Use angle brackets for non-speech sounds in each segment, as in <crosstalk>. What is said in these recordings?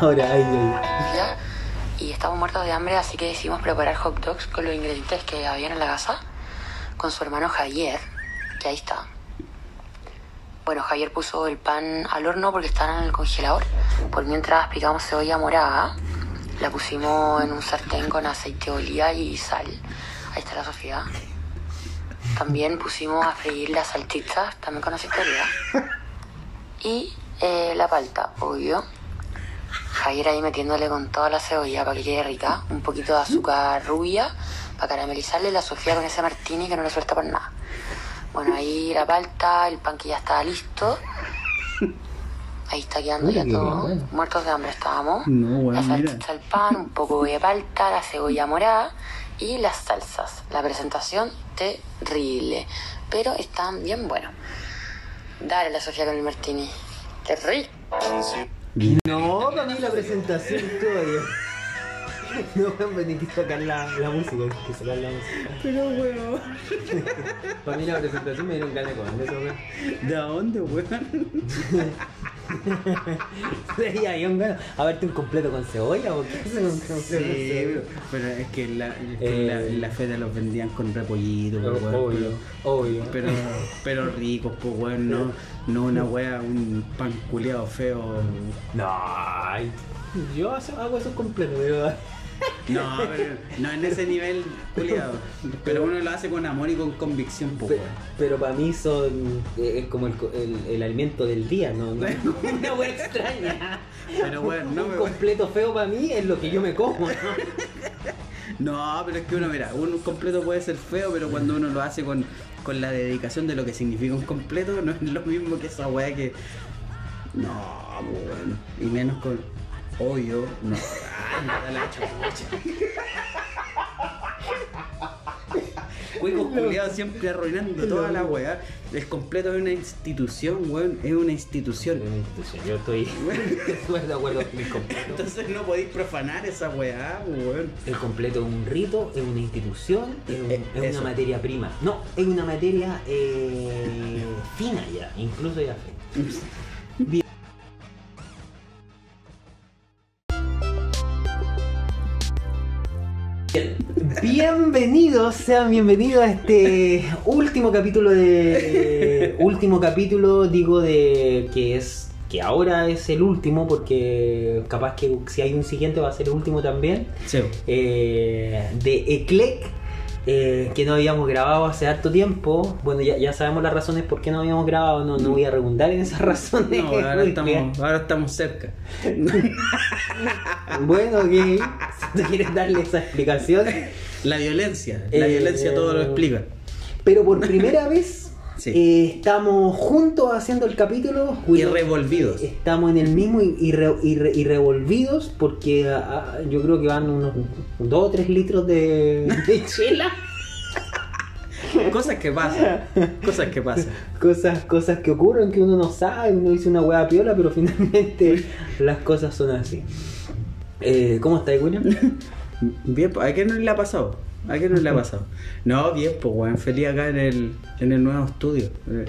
Ahora, ahí, ahí. y estábamos muertos de hambre, así que decidimos preparar hot dogs con los ingredientes que habían en la casa, con su hermano Javier, que ahí está. Bueno, Javier puso el pan al horno porque estaba en el congelador. Por mientras picamos cebolla morada, la pusimos en un sartén con aceite de oliva y sal. Ahí está la Sofía. También pusimos a freír las salchichas, también con oliva. Y eh, la palta, obvio. Javier ahí metiéndole con toda la cebolla para que quede rica. Un poquito de azúcar rubia para caramelizarle. La Sofía con ese martini que no le suelta por nada. Bueno, ahí la palta, el pan que ya estaba listo. Ahí está quedando ya todo. bueno. Muertos de hambre estábamos. No, weón, la mira. salchicha, el pan, un poco de palta, la cebolla morada y las salsas. La presentación terrible. Pero están bien buenos. Dale la Sofía con el martini. ¡Qué! No, para mí la presentación todavía. <laughs> No, hombre, ni que sacar la, la música, que sacar la música. Pero weón. <laughs> Para mí la presentación me dieron ganas de comer eso, weón. ¿De dónde, weón? <laughs> Sí, había un ganas. A verte un completo con cebolla, ¿o qué hacen un completo con Sí, cebolla? pero es que la, es que Eh, la, en la feria los vendían con repollito, weón, obvio, obvio. Pero, pero, pero ricos, pues weón, no, no una wea, un pan culeado feo. No, yo hago eso completo, pero. No, pero no en ese nivel culiado. Pero uno lo hace con amor y con convicción, Pe- weón. Pero para mí son. eh, Es como el, el, el alimento del día, ¿no? no una wea extraña. Pero weón, no un me completo feo para mí es lo que yo me como, ¿no? No, pero es que uno, mira, un completo puede ser feo, pero cuando uno lo hace con, con la dedicación de lo que significa un completo, no es lo mismo que esa weá que. No, bueno. Y menos con. Obvio, no. Ay, la chucha. Cuicos culiados siempre arruinando toda la weá. El completo es una institución, weón. Es una institución. Yo estoy estoy <laughs> <laughs> de acuerdo con el completo. Entonces no podéis profanar esa weá, weón. El completo es un rito, es una institución, es, un- Eh, es una materia prima. No, es una materia eh, fina ya, incluso ya fina. <laughs> Bien. Bienvenidos, sean bienvenidos a este último capítulo de último capítulo digo de que es que ahora es el último porque capaz que si hay un siguiente va a ser el último también Sí. eh, de Eclec eh, que no habíamos grabado hace harto tiempo. Bueno, ya, ya sabemos las razones por qué no habíamos grabado, no, no voy a redundar en esas <laughs> razones. No, ahora estamos, ahora estamos cerca. <laughs> Bueno, ok, si tú quieres darle esa explicación. La violencia, la Eh, violencia todo lo explica. Pero por primera vez Sí. eh, estamos juntos haciendo el capítulo. Y revolvidos. Estamos en el mismo y, y re- y re- y revolvidos porque ah, ah, yo creo que van unos 2 o 3 litros de, <laughs> de chela. Cosas que pasan, cosas que pasan. Cosas, cosas que ocurren que uno no sabe, uno dice una hueá piola, pero <laughs> finalmente las cosas son así. Eh, ¿Cómo está, William? Bien, pues, ¿a qué no le ha pasado? ¿A qué no le ha pasado? No, bien, pues weón, feliz acá en el, en el nuevo estudio. <laughs>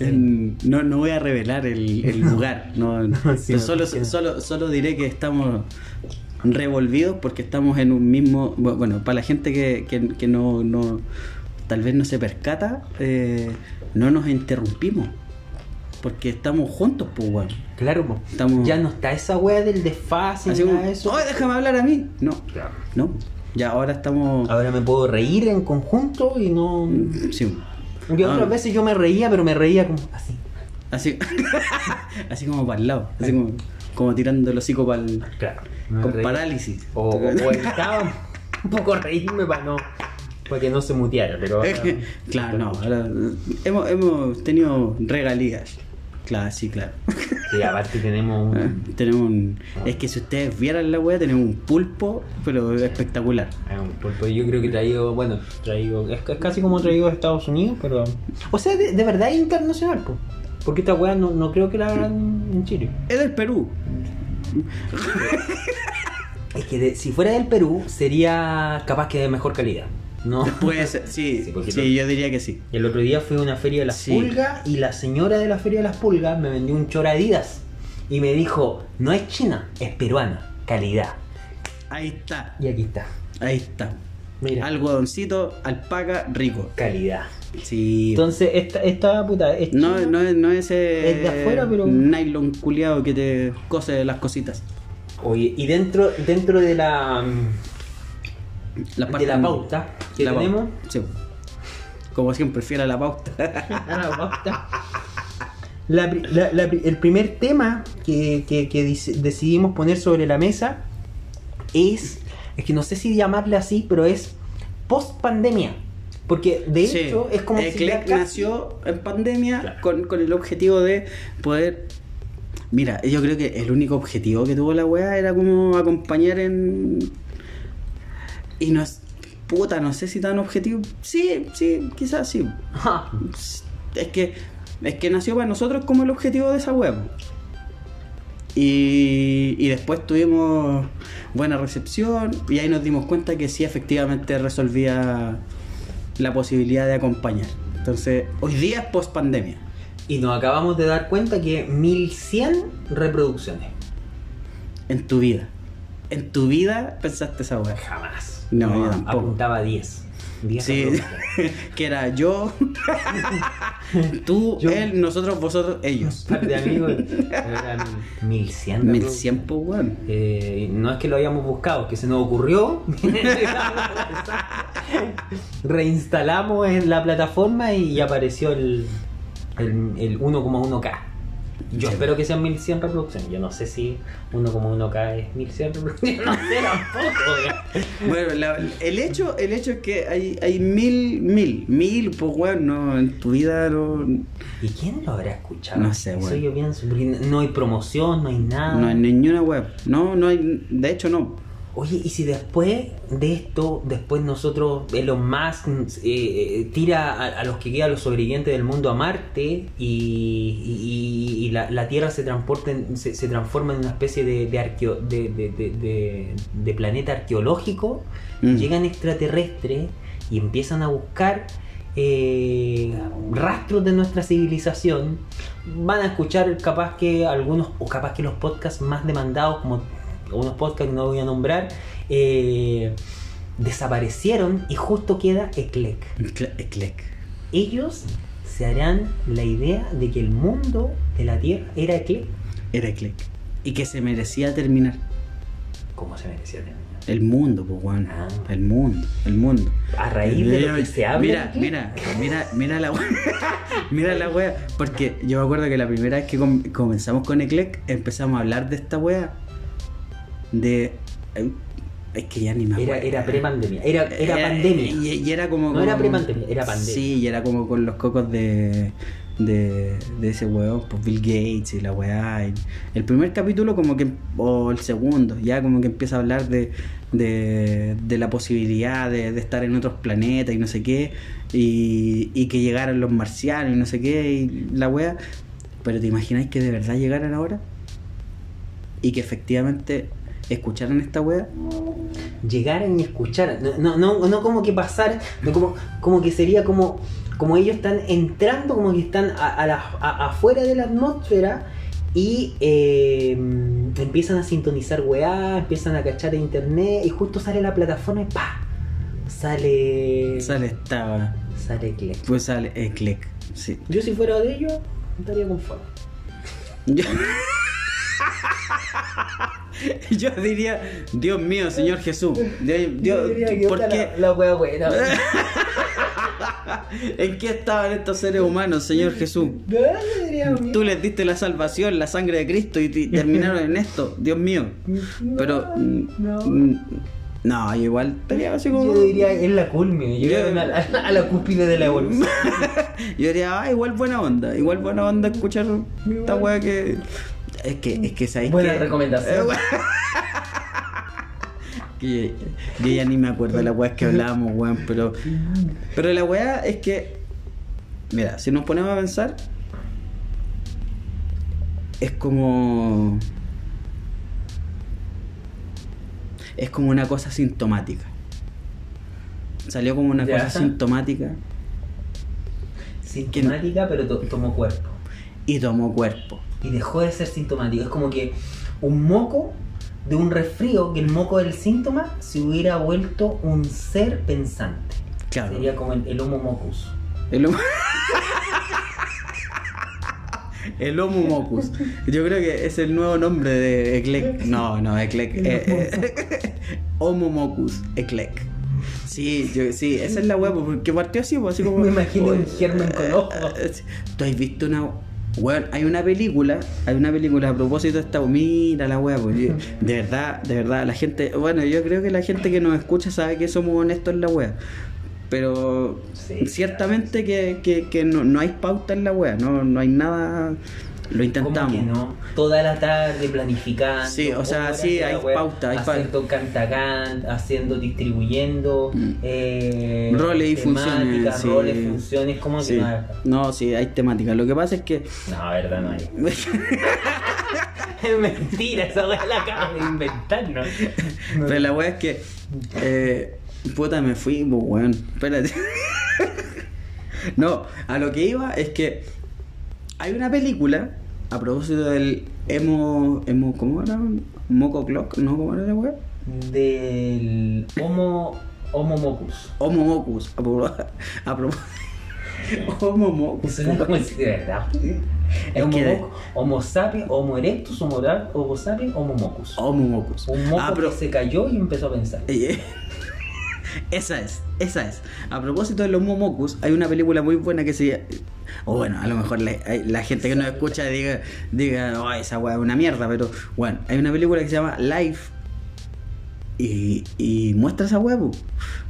En- no, no voy a revelar el, el <laughs> lugar. No, <laughs> no, Sí, solo, sí. solo, solo diré que estamos revolvidos porque estamos en un mismo. bu- Bueno, para la gente que, que- que no, no tal vez no se percata, eh, no nos interrumpimos. Porque estamos juntos, pues weón. Claro, po. Estamos- ya no está esa hueá del desfase, Así nada de eso. "Ay, déjame hablar a mí. No, no. Ya ahora estamos. Ahora me puedo reír en conjunto y no. Sí. Porque Ah. otras veces yo me reía, pero me reía como así. Así, <laughs> así como para el lado. Así como, como tirando el hocico para el. Claro. Con parálisis. O, o evitaba <laughs> un poco reírme para no. Para que no se muteara, pero. claro, no. ahora, hemos, hemos tenido regalías. Claro, sí, claro. Sí, aparte tenemos un. tenemos un. Es que si ustedes vieran la wea, tenemos un pulpo, pero espectacular. Ah, un pulpo, yo creo que traído, bueno, traído, es, es casi como traído de Estados Unidos, pero... O sea, de, de verdad es internacional, po. Porque esta weá no, no creo que la hagan en Chile. Es del Perú. Es que de- si fuera del Perú, sería capaz que de mejor calidad. ¿No? Puede ser, sí, <laughs> Sí, yo diría que sí. El otro día fui a una feria de las pulgas y la señora de la feria de las pulgas me vendió un chor Adidas y me dijo, no es china, es peruana, calidad. Ahí está, Y aquí está, ahí está. mira, Algodoncito, alpaca, rico. calidad. Sí. Entonces, esta, esta puta es no, china. no, es- no es ese Es de afuera, pero- nylon culiado que te cose las cositas. Oye, y dentro, dentro de la Las de partes- la pauta que la pauta, tenemos, Sí. Como siempre, fiel a la pauta. <laughs> la pauta, la pri- la- la pri- el primer tema que, que- decidimos poner sobre la mesa es, es que no sé si llamarle así, pero es post pandemia. Porque de Sí. hecho es como si Eclec ya casi- nació en pandemia Claro. con, con el objetivo de poder. Mira, yo creo que el único objetivo que tuvo la weá era como acompañar en. Y no es. Puta, no sé si tan objetivo. Sí, sí, quizás sí. Es que. Es que nació para nosotros como el objetivo de esa web. Y, y después tuvimos buena recepción y ahí nos dimos cuenta que sí efectivamente resolvía la posibilidad de acompañar. Entonces, hoy día es post pandemia. Y nos acabamos de dar cuenta que 1100 reproducciones. En tu vida. En tu vida pensaste esa web. Jamás. No, yo tampoco. apuntaba a 10. 10 Sí, <laughs> que era yo, <laughs> tú, Yo. él, nosotros, vosotros, ellos. Par <laughs> de amigos. Eran 1100 Mil reproducciones. cien, pues, weón. Eh, no es que lo hayamos buscado, que se nos ocurrió. Reinstalamos en la plataforma y apareció el, el, el 1,1K. Yo espero que sean 1100 reproducciones. Yo no sé si 1,1K es 1100 reproducciones. <laughs> No sé tampoco. Bueno, la- el hecho, el hecho es que hay, hay mil, mil, mil, pues weón, no, en tu vida no, ¿Y quién lo habrá escuchado? No sé, Eso weón. yo pienso. porque no hay promoción, no hay nada. no hay ninguna web. No, no hay, de hecho no. Oye, y si después de esto, después nosotros, Elon Musk eh, eh, tira a, a los que quedan los sobrevivientes del mundo a Marte y, y- y la, la Tierra se, transporta en- se, se transforma en una especie de, de, arqueo- de planeta arqueológico, Mm. llegan extraterrestres y empiezan a buscar eh, rastros de nuestra civilización, van a escuchar capaz que algunos, o capaz que los podcasts más demandados, como unos podcasts que no voy a nombrar, eh, desaparecieron y justo queda Eclec. Cle- Eclec. Ellos se harán la idea de que el mundo de la Tierra era Eclec. Era Eclec. Y que se merecía terminar. ¿Cómo se merecía tener? El mundo, pues weón. Ah. El mundo, el mundo. A raíz de lo que se habla. Mira, mira, mira, mira la wea. <laughs> mira la wea. Porque yo me acuerdo que la primera vez que com- comenzamos con Eclec, empezamos a hablar de esta wea. De. eh, Es que ya ni me Era, acuerdo. era pre-pandemia. Era, era pandemia. Y, y era como. No era pre-pandemia, era pandemia. Sí, y era como con los cocos de. De, de ese weón, pues Bill Gates y la weá. y el primer capítulo, como que. O el segundo, ya como que empieza a hablar de. De, de la posibilidad de, de estar en otros planetas y no sé qué. Y, y que llegaran los marcianos y no sé qué. Y la weá. Pero ¿te imagináis que de verdad llegaran ahora? Y que efectivamente escucharan esta weá. llegaran y escucharan. No, no, no, como que pasar, no como, como que sería como, como ellos están entrando, como que están a, a la- a- afuera de la atmósfera y eh, empiezan a sintonizar weá, empiezan a cachar internet y justo sale la plataforma y ¡pa! Sale. Sale esta. Sale Click. Pues sale Eclec. Sí. Yo si fuera de ellos, estaría conforme. Yo... <laughs> <laughs> Yo diría, Dios mío, Señor Jesús. Dios, Dios, ¿por qué? La, la wea buena. <laughs> ¿En qué estaban estos seres humanos, Señor Jesús? Tú les diste la salvación, la sangre de Cristo y terminaron en esto, Dios mío. Pero, mm, mm, no, yo igual estaría así como. Yo diría es la culmine, yo Yo- diría a, la- a la cúspide de la evolución. <laughs> Yo diría, ah, igual buena onda, igual buena onda escuchar esta weá que. Es que, es que sabéis Buena que- recomendación. Eh, <laughs> que yo, ya ni me acuerdo de la weá que hablábamos, weón, pero. Pero la weá es que. Mira, si nos ponemos a pensar. Es como. es como una cosa sintomática. Salió como una cosa sintomática Sintomática, pero to- tomó cuerpo. y tomó cuerpo. Y dejó de ser sintomático. Es como que un moco de un resfrío, que el moco del síntoma, se hubiera vuelto un ser pensante. Claro. Sería como el, el Homo mocus. El homo... <laughs> El Homo Mocus. Yo creo que es el nuevo nombre de Eclec. No, no, Eclec. eh, eh, <laughs> Homo Mocus, Eclec. Sí, yo, sí, esa es la pues, porque partió así, pues, así como. <laughs> Me imagino un germen con ojos. ¿Tú has visto una. Weón, hay una película, hay una película a propósito de esta, mira la wea, pues, de verdad, de verdad, la gente, bueno, yo creo que la gente que nos escucha sabe que somos honestos en la wea, pero Sí, ciertamente que, que, que no, no hay pauta en la wea, no, no hay nada, lo intentamos. ¿Cómo que no? Toda la tarde planificando. Sí, o sea, sí, hay web, pauta, hay haciendo cantacant, haciendo, distribuyendo. Mm. eh, Roles y temáticas, funciones, sí. roles, funciones, ¿cómo que Sí. no hay? No, sí, hay temática. Lo que pasa es que No, verdad, no hay. <laughs> Es mentira, esa weá la acabas de inventar, ¿no? No. Pero la weá es que. Eh, puta, me fui, pues weón. Espérate. <laughs> no, a lo que iba es que hay una película a propósito del emo. emo ¿Cómo era? Moco Clock, ¿no? ¿Cómo era la weá? Del Homo, homo mocus. Homo Mocus. A, a propósito. <laughs> Homo Mocus. Suena como si de verdad. Es homo, que- homo sapiens, Homo erectus, Homo, homo sapiens, Homo mocus. Homo Mocus. Un moco Ah, pero- que se cayó y empezó a pensar. Esa es, esa es. A propósito de los Momocus, hay una película muy buena que se. O bueno, a lo mejor la, gente que nos escucha diga, diga oh, esa weá es una mierda, pero bueno, hay una película que se llama Life y, y muestra esa weá, po.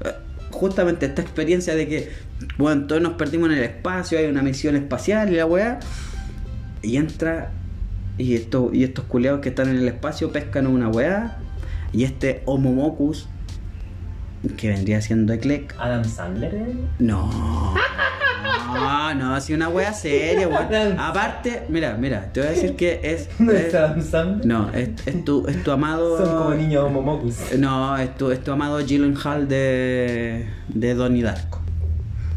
Eh, Justamente esta experiencia de que, bueno, todos nos perdimos en el espacio, hay una misión espacial y la weá, y entra, y, esto, y estos culeados que están en el espacio pescan una weá, y este Homo Mocus que vendría siendo Eclec. Adam Sandler. No. No, no, así una wea seria, weón. Aparte, mira, mira, te voy a decir que es. <laughs> No es- es Adam Sandler. no, es, es tu, es tu amado. <laughs> Son como niños Homo mocus. No, es tu, es tu amado Gyllenhaal de, de Donnie Darko.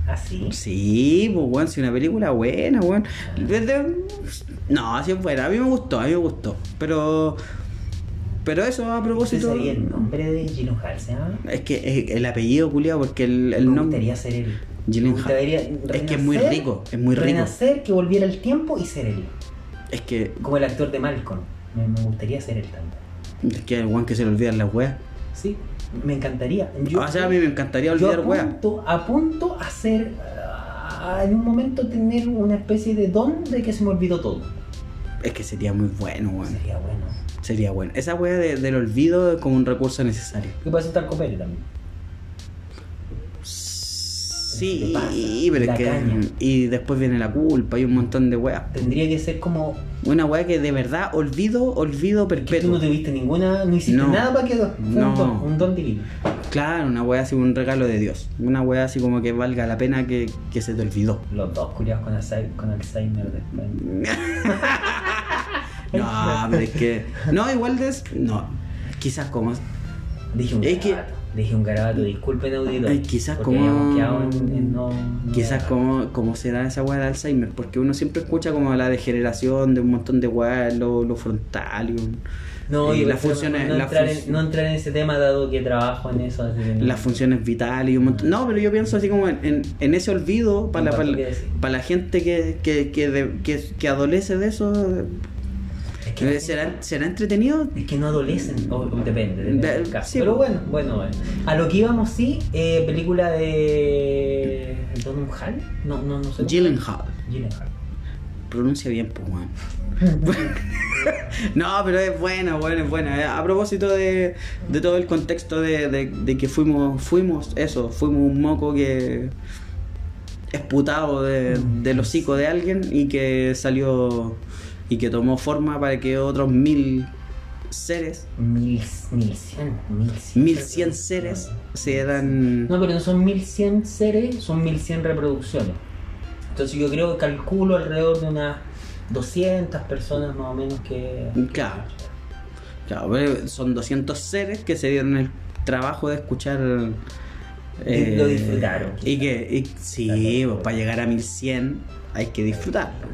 Así. Sí, pues weón, sí, una película buena, weón. Desde- No, así es buena, a mí me gustó, a mí me gustó. Pero. Pero eso a ¿Ese propósito. sería el nombre de Hall, se llama? Es que es el apellido, culiado, porque el, el me nombre. gustaría ser él. Gyllenhaal. Gustaría Es que es muy renacer- rico, es muy rico. Renacer, que volviera el tiempo y ser él. Es que, Como el actor de Malcolm. Me, me gustaría ser él también. es que el weón que se le olvidan las weas. Sí, me encantaría. o sea, a mí me encantaría yo olvidar weas. apunto, apunto a ser. a- en un momento tener una especie de don de que se me olvidó todo. Es que sería muy bueno, weón. Sería bueno. Sería bueno. Esa wea de- del olvido como un recurso necesario. ¿Qué pasa estar Copere también? Sí, pero es que. caña. Y después viene la culpa, hay un montón de weas. Tendría que ser como. Una wea que de verdad olvido, olvido Que tú perpetuo. no tuviste ninguna. No hiciste No. nada para que. Fue No. un don, un don divino. Claro, una wea así, un regalo de Dios. Una wea así como que valga la pena que, que se te olvidó. Los dos curiados con, Alzheimer- con Alzheimer después. <laughs> No, pero es que. No, igual de. No. Quizás como. Dije un Es que- garabato. Dije un garabato, disculpen auditor. Ay, quizás como- en, en no, no Quizás como, como será esa weá de Alzheimer, porque uno siempre escucha como la degeneración de un montón de weá, lo, lo frontal y un- No, y las funciones, no, entrar en, no entrar en ese tema dado que trabajo en eso. así que no. las funciones vitales y un montón. No, pero yo pienso así como en, en, en ese olvido para la, para, la gente que, que, que, de- que, que adolece de eso. Que, ¿Será, ¿Será entretenido? es que no adolecen, o, o depende, depende De- del caso. sí, Pero bueno, bueno, bueno. A lo que íbamos, sí, eh, película de. ¿Don Hall? No, no, no sé. Gyllenhaal. Gyllenhaal. Pronuncia bien, pues, <laughs> no, pero es buena, bueno, es buena. A propósito de, de todo el contexto de, de- de que fuimos, fuimos eso, fuimos un moco que esputado de, del hocico de alguien y que salió y que tomó forma para que otros mil seres, Mil, mil cien, mil cien. mil cien seres se dan... No, pero no son 1100 seres, son 1100 reproducciones. Entonces yo creo que calculo alrededor de unas 200 personas más o menos que... Claro. Claro, pero son 200 seres que se dieron el trabajo de escuchar. eh, lo disfrutaron, Y que, y- sí, Claro. pues, para llegar a 1100 hay que disfrutarlo.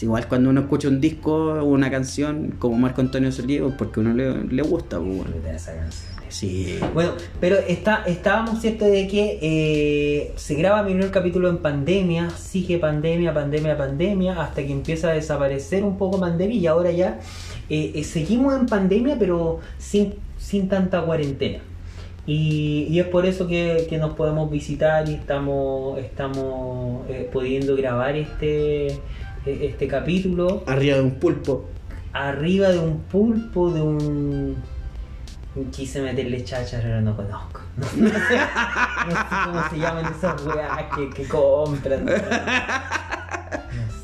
Es igual cuando uno escucha un disco o una canción como Marco Antonio pues, porque uno le, le gusta. pues, bueno. Esa canción. Sí. Bueno, pero está, estábamos cierto de que eh, se graba mi primer capítulo en pandemia, sigue pandemia, pandemia, pandemia, hasta que empieza a desaparecer un poco pandemia y ahora ya eh, eh, seguimos en pandemia, pero sin, sin tanta cuarentena. Y, y es por eso que, que nos podemos visitar y estamos, estamos eh, pudiendo grabar este, este capítulo Arriba de un pulpo. arriba de un pulpo, de un... Quise meterle cháchara, pero no conozco. No, sé, no sé cómo se llaman esas weas que, que compran. No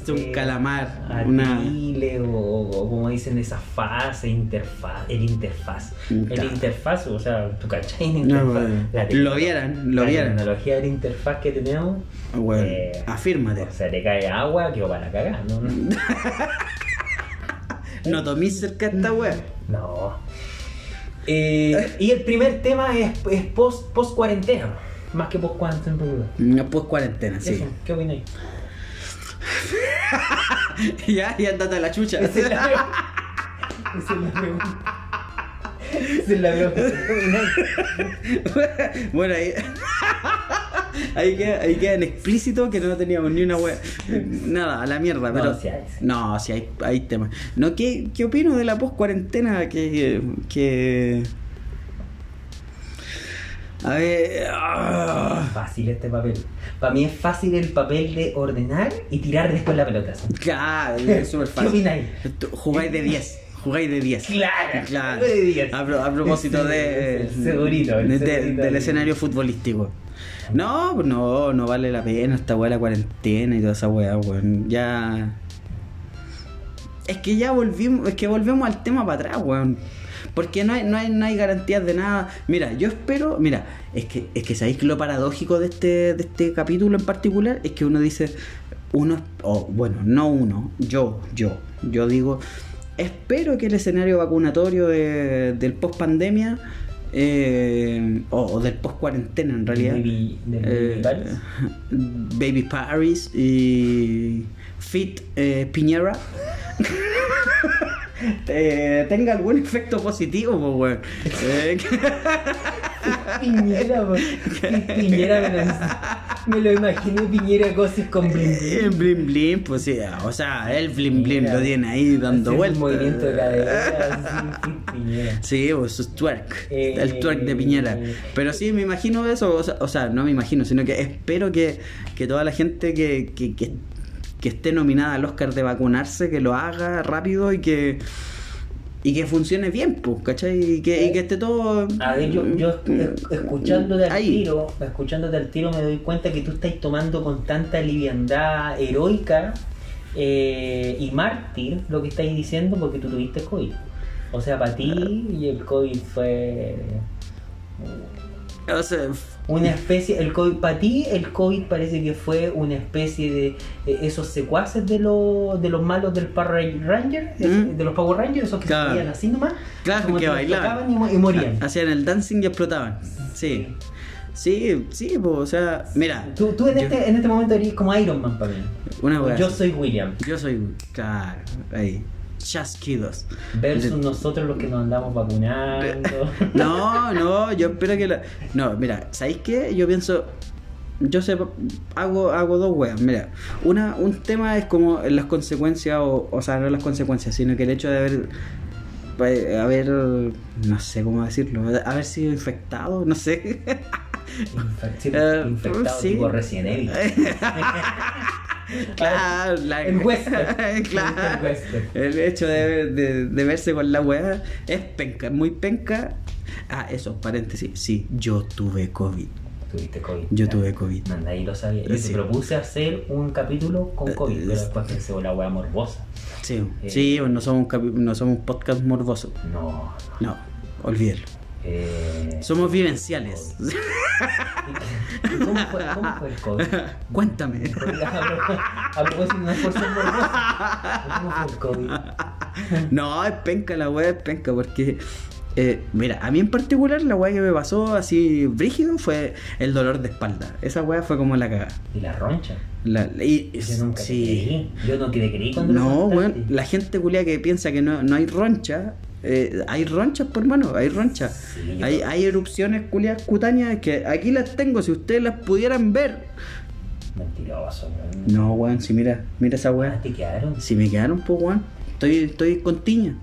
Es un sé, calamar. Una... Atile, o, o como dicen esas fases, interfaz, el interfaz. El interfaz, o sea, tu cachai, No, interfaz. bueno, La lo vieran, lo la vieran. tecnología de la interfaz que tenemos. Bueno, eh, afírmate. O sea, te cae agua, que para cagar, ¿no? <laughs> No tomís cerca esta wea. No. Eh, <laughs> y el primer tema es, es post, post cuarentena, más que post cuarentena. No, pues cuarentena, sí. Eso, ¿Qué opináis? <laughs> ya, y andate a la chucha. Esa es la Esa es la pregunta. Esa es la pregunta. <laughs> Bueno, ahí. Ahí, queda, ahí queda en explícito que no teníamos ni una wea. Nada, a la mierda. No, Pero, sí hay, sí. No, sí hay, hay temas. No, ¿qué, ¿Qué opino de la post-cuarentena? Que. que... A ver. ah, Fácil este papel. Para mí es fácil el papel de ordenar y tirar después la pelota. claro, es súper <laughs> ¿Qué fácil. opináis? Tú Jugáis de 10. Jugáis de 10. Claro, Claro. de 10. A, pro- a propósito <laughs> de, el segurito, el de- segurito del escenario futbolístico. No, no, no vale la pena esta weá la cuarentena y toda esa weá, weón. Ya. Es que ya volvimos, es que volvemos al tema para atrás, weón. Porque no hay, no hay, no hay garantías de nada. Mira, yo espero, mira, es que, es que sabéis que lo paradójico de este, de este capítulo en particular es que uno dice, uno, o bueno, no uno, yo, yo, yo digo, espero que el escenario vacunatorio de- del post pandemia eh, o, o del post cuarentena en realidad, Baby- eh, Paris. <laughs> Baby Paris y Fit eh, Piñera. <laughs> <laughs> eh, tenga algún efecto positivo, pues, weón. Eh, <laughs> Piñera, po. Piñera me lo, me lo imaginé Piñera cosas con bling Eh, Blim Blim, pues sí, o sea, el Blim Blim lo tiene ahí dando vueltas. Movimiento de cadera, Piñera. Sí, pues su twerk, Eh, el twerk de Piñera. Pero sí, me imagino eso, o sea, o sea, no me imagino, sino que espero que, que toda la gente que, que, que, que esté nominada al Oscar de vacunarse, que lo haga rápido y que y que funcione bien, pues, ¿cachai? Y que, y que esté todo... A ver, yo, yo es- escuchándote al tiro, escuchándote al tiro me doy cuenta que tú estás tomando con tanta liviandad heroica eh, y mártir lo que estáis diciendo porque tú tuviste COVID. O sea, para ti y el COVID fue O sea, una especie, el COVID, para ti el COVID parece que fue una especie de eh, esos secuaces de, los de los malos del Power Ranger, Mm. de los Power Rangers, esos que Claro. se así nomás, Claro, como que bailaban. y, mo- y morían. hacían el dancing y explotaban. Sí. Sí, sí, o sea, mira. Tú, tú en, yo- este, en este momento eres como Iron Man para mí. Una Yo así. soy William. Yo soy, claro, ahí. Chasquidos. Versus De- nosotros los que nos andamos vacunando. <laughs> No, no, yo espero que la... No, mira, ¿sabéis qué? Yo pienso... Yo sé, hago, hago dos weas. Mira, una, un tema es como las consecuencias, o, o sea, no las consecuencias, sino que el hecho de haber, eh, haber, no sé cómo decirlo, haber sido infectado, no sé. Infec- sí, <laughs> Eh, infectado sí. tipo Resident Evil. <laughs> <laughs> claro, la- El western. <laughs> claro. El western. El hecho de, de- de verse con la weá es penca, muy penca. Ah, eso, paréntesis. Sí, yo tuve COVID. Tuviste COVID. Yo tuve COVID. Manda, ahí lo sabía. Yo Sí. te propuse hacer un capítulo con COVID, Eh, pero es- después pensé, la wea morbosa. Sí, Eh. sí, no somos un, no somos un podcast morboso. No, No, olvídelo. Eh, Somos vivenciales. ¿y ¿Cómo fue, ¿Cómo fue el COVID? Cuéntame. A propósito, no es por ser. ¿Cómo fue el COVID? No, es penca la weá, es penca, porque. eh, mira, a mí en particular la weá que me pasó así brígido fue el dolor de espalda. Esa weá fue como la cagada. Y la roncha. La, y, Yo nunca te sí. creí. Yo no te creí cuando No, weón, la gente culia que piensa que no, no hay roncha, eh, hay ronchas, por mano, hay ronchas. Sí, hay, hay erupciones culiadas cutáneas que aquí las tengo, si ustedes las pudieran ver. Mentiroso, weón. No, weón, si mira, mira esa Ah, weá. te quedaron. Si me quedaron, pues weón, estoy, estoy con tiña.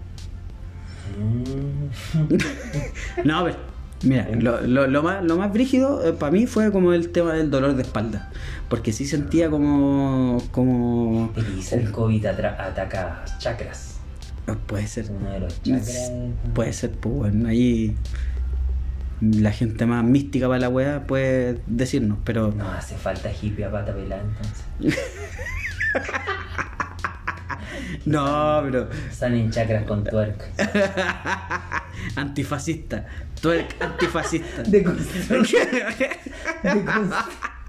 Mm. <laughs> No, a ver, mira, lo, lo, lo más, lo más brígido para mí fue como el tema del dolor de espalda. Porque sí sentía como. como. Dice el COVID ataca chakras. Puede ser. Uno de los chakras. Puede ser, pues bueno, ahí la gente más mística para la weá puede decirnos, pero No hace falta hippie a pata pelada entonces. <laughs> no, pero Salen chakras con twerk. <laughs> antifascista, twerk antifascista. De construcción. <laughs>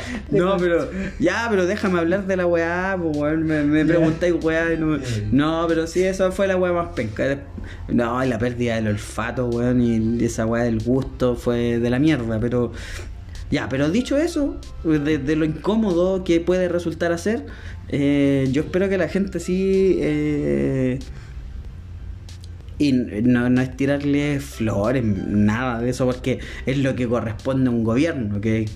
<laughs> No, pero ya, pero déjame hablar de la weá, pues weón, me, me preguntáis weá y no, me- no, pero sí, eso fue la weá más penca. No, y la pérdida del olfato, weón, y esa weá del gusto fue de la mierda, pero ya, pero dicho eso, de, de lo incómodo que puede resultar hacer, eh, yo espero que la gente sí... eh, y no, no es tirarle flores, nada de eso, porque es lo que corresponde a un gobierno, que,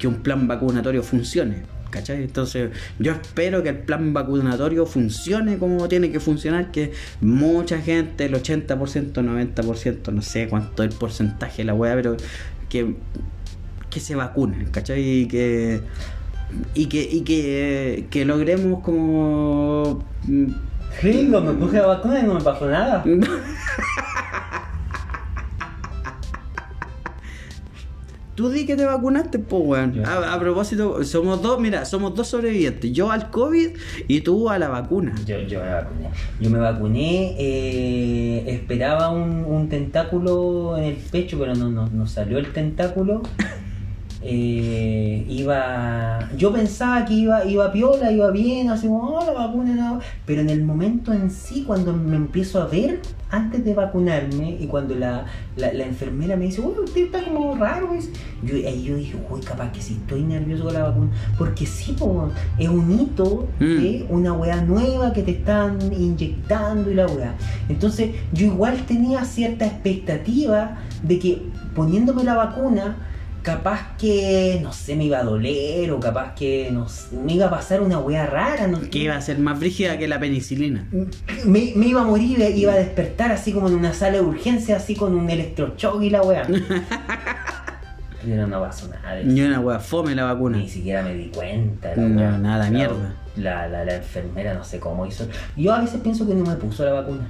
que un plan vacunatorio funcione. ¿Cachai? Entonces yo espero que el plan vacunatorio funcione como tiene que funcionar, que mucha gente, el 80%, 90%, no sé cuánto es el porcentaje de la weá, pero que, que se vacunen, ¿cachai? Y que, y que, y que, que logremos como... Gringo, me puse la vacuna y no me pasó nada. <laughs> Tú di que te vacunaste, pues, weón. A, a propósito, somos dos, mira, somos dos sobrevivientes. Yo al COVID y tú a la vacuna. Yo, yo me vacuné. Yo me vacuné, eh, esperaba un, un tentáculo en el pecho, pero no, no, no salió el tentáculo. <laughs> Eh, iba. Yo pensaba que iba, iba piola, iba bien, así como, oh, la vacuna, no. Pero en el momento en sí, cuando me empiezo a ver, antes de vacunarme, y cuando la, la, la enfermera me dice, uy, usted está como raro, pues", yo, ahí yo dije, uy, capaz que sí estoy nervioso con la vacuna. Porque sí, po, es un hito Mm. de una weá nueva que te están inyectando y la weá. Entonces, yo igual tenía cierta expectativa de que poniéndome la vacuna, capaz que, no sé, me iba a doler o capaz que no sé, me iba a pasar una weá rara. No, Que iba a ser más brígida que la penicilina. me, me iba a morir, iba a despertar así como en una sala de urgencia, así con un electrochoque y la weá. <laughs> Pero no pasó nada de eso. Ni una wea, fome la vacuna. Ni siquiera me di cuenta. No, weá. nada, La- mierda. La, la, la enfermera no sé cómo hizo. Yo a veces pienso que no me puso la vacuna.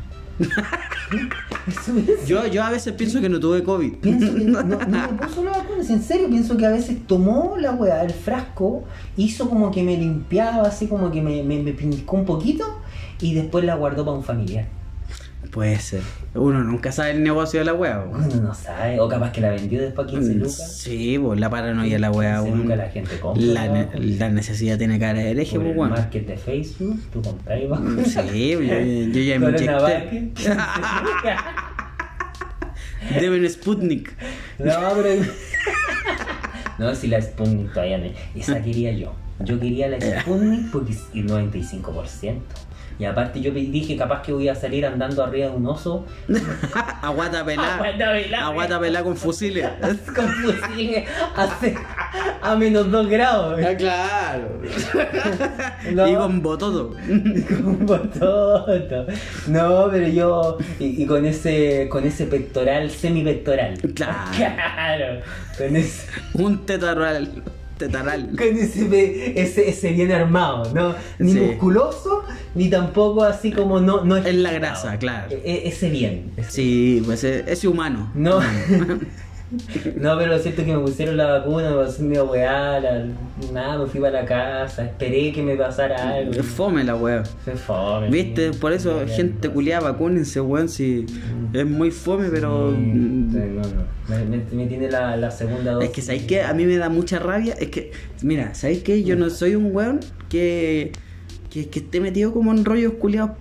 Eso. Yo, yo a veces pienso que no tuve COVID. Pienso que no, no me puso la <laughs> vacuna, en serio, pienso que a veces tomó la weá, el frasco, hizo como que me limpiaba, así como que me, me, me pincó un poquito y después la guardó para un familiar. Puede ser. Uno nunca sabe el negocio de la wea. Uno no sabe, o capaz que la vendió después a 15 lucas. Sí, pues la paranoia de la wea. 15 weón. lucas la gente compra. La, ne- necesidad tiene cara de Por pues weón. market de Facebook, tú compras vacuna. Sí, yo, yo ya me inyecté. Market. <laughs> Deben Sputnik. No, pero. <laughs> No, si la Sputnik todavía no. Esa quería yo. Yo quería la Sputnik porque es el 95%. Y aparte yo dije capaz que voy a salir andando arriba de un oso <laughs> Aguata pelá. Aguata pelá. Aguata pelá con fusiles. <laughs> con fusiles a menos 2 grados. claro. <laughs> No. Y con bototo. Con bototo. No, pero yo. Y, y con ese con ese pectoral, semipectoral. Claro. Claro. Con ese. Un tetaral. Tetaral. <laughs> ese, ese, bien armado, ¿no? Ni Sí. musculoso, ni tampoco así como no, no En la grasa, claro. E- ese bien. ese- Sí, pues ese humano. No. <laughs> <laughs> <laughs> No, pero lo cierto es que me pusieron la vacuna, me pasó mi weá, la- nada, me fui para la casa, esperé que me pasara algo. Es fome la weá. Fue fome. ¿Viste? Por eso, Sí, gente culiada, vacúnense, weón. Si es muy fome, pero. Mm, sí, no, no. Me, me- me tiene la, la segunda dosis. Es que, ¿sabéis qué? A mí me da mucha rabia. Es que, mira, ¿sabéis qué? Yo no soy un weón que, que, que esté metido como en rollos culiados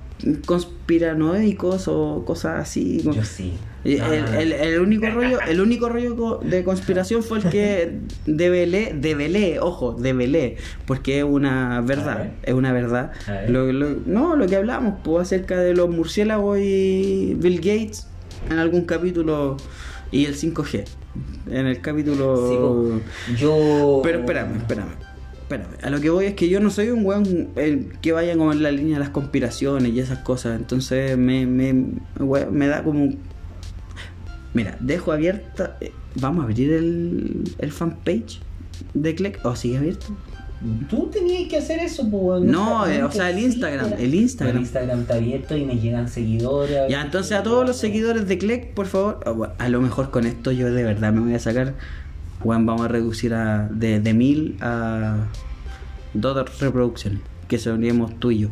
conspiranoicos o cosas así. Yo sí. El, el- el único rollo, el único rollo de conspiración fue el que <laughs> develé, develé, ojo, develé, porque es una verdad, ver. es una verdad. Lo- lo- no, lo que hablamos, pues, acerca de los murciélagos y Bill Gates en algún capítulo y el 5G, en el capítulo... Sí. Yo. Pero espérame, espérame. Espérame, a lo que voy es que yo no soy un weón eh, que vaya como en la línea de las conspiraciones y esas cosas. Entonces me, me, weón, me da como... Mira, dejo abierta... eh, Vamos a abrir el, el fanpage de Clec. ¿O sigue abierto? Tú tenías que hacer eso, pues. No, eh, o sea, el. Instagram, el Instagram. El Instagram está abierto y me llegan seguidores. Ya, entonces a todos los seguidores de Clec, por favor, bueno, a lo mejor con esto yo de verdad me voy a sacar, bueno, vamos a reducir a, de, de mil a dos reproducciones, que seríamos tú y yo.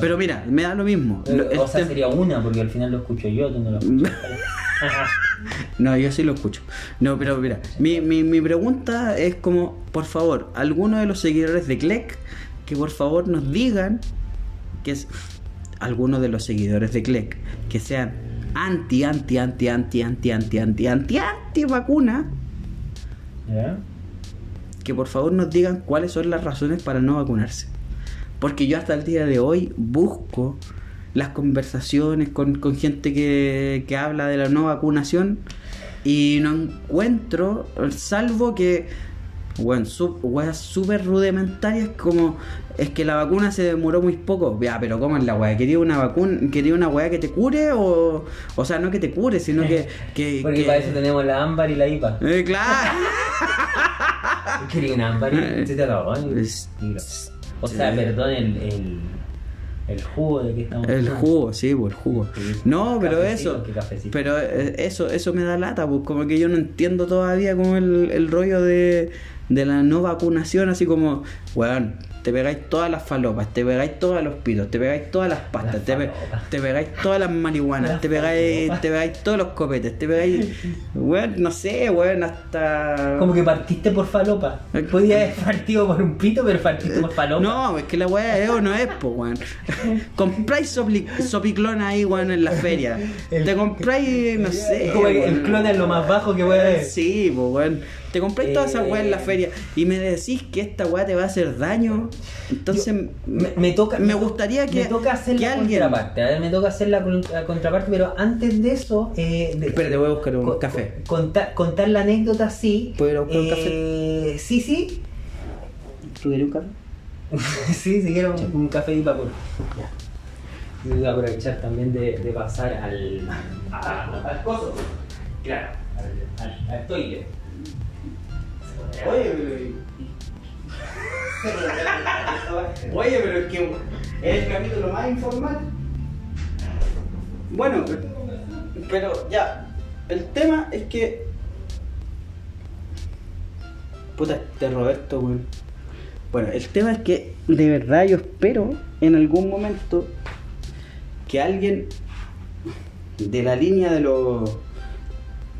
Pero mira, me da lo mismo. Lo- o sea, este- sería una, porque al final lo escucho yo, tú no lo escuchas. <laughs> No, yo sí lo escucho. No, pero mira, mi, mi, mi pregunta es como, por favor, alguno de los seguidores de Clec, que por favor nos digan que es algunos de los seguidores de Clec, que sean anti, anti, anti, anti, anti, anti, anti, anti, anti vacuna, que por favor nos digan cuáles son las razones para no vacunarse. Porque yo hasta el día de hoy busco las conversaciones con, con gente que, que habla de la no vacunación y no encuentro, salvo que, bueno, weas súper rudimentarias como es que la vacuna se demoró muy poco. Ya, pero ¿cómo es la wea? ¿Quería una vacuna, quería una wea que te cure o, o sea, no que te cure, sino que... <laughs> que Porque que- para eso tenemos la ámbar y la IPA. Eh, claro. <laughs> Quería una ámbar <laughs> y se te O sea, perdón, el, el, el jugo de que estamos El jugo, sí, pues el jugo. No, pero eso. Pero eh, eso, eso me da lata, pues como que yo no entiendo todavía como el, el rollo de, de la no vacunación, así como, weón, te pegáis todas las falopas, te pegáis todos los pitos, te pegáis todas las pastas, Las te, pe- falopas. te pegáis todas las marihuanas, Las te pegáis, te pegáis todos los copetes, te pegáis, weón, no sé, weón, hasta... Como que partiste por falopa. Podías haber partido por un pito, pero partiste por falopa. No, es que la weá es o no es, pues, weón. <laughs> Compráis sopiclona ahí, weón, en la feria. El- Te compráis, no sé. Como el weón. clon es lo más bajo que puede haber. Sí, pues, weón. Te compráis toda esa weá en la Eh. feria y me decís que esta weá te va a hacer daño. Entonces, Me, me toca. me gustaría que, me toca hacer que la alguien. contraparte. A ver, me toca hacer la, con- la contraparte, pero antes de eso. Eh, de- Espérate, voy a buscar un co- café. co- Contar, contar la anécdota, sí. ¿Puedo ir a buscar un Eh, Sí, sí. ¿Tú quieres un café? <laughs> sí, si quiero un, un café vapor. Voy a aprovechar también de, de pasar al. a- al coso. Claro, al, al, al toilet. Oye, <laughs> Oye, pero es que es el capítulo más informal. Bueno, pero ya, el tema es que. Puta, este Roberto, weón. Bueno, el tema es que de verdad yo espero en algún momento que alguien de la línea de los.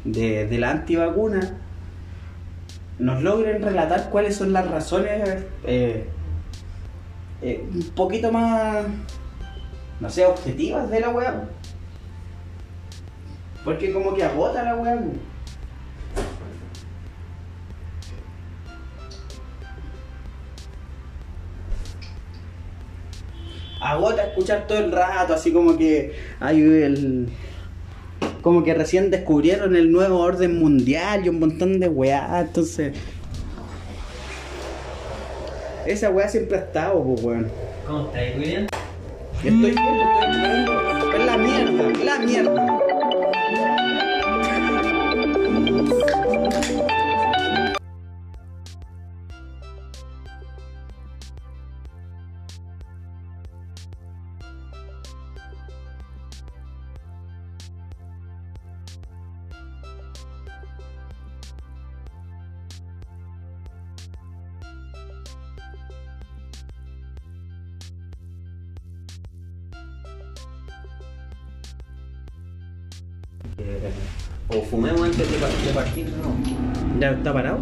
de, de la antivacuna nos logren relatar cuáles son las razones eh, eh, un poquito más, no sé, objetivas de la weá. Porque como que agota la weá. Agota escuchar todo el rato, así como que hay el... Como que recién descubrieron el nuevo orden mundial y un montón de weá, entonces... Esa weá siempre ha estado, pues weón. ¿Cómo estás, William? Estoy bien, estoy. Es la mierda, la mierda. Antes de, par- de partir, no. ¿Ya está parado?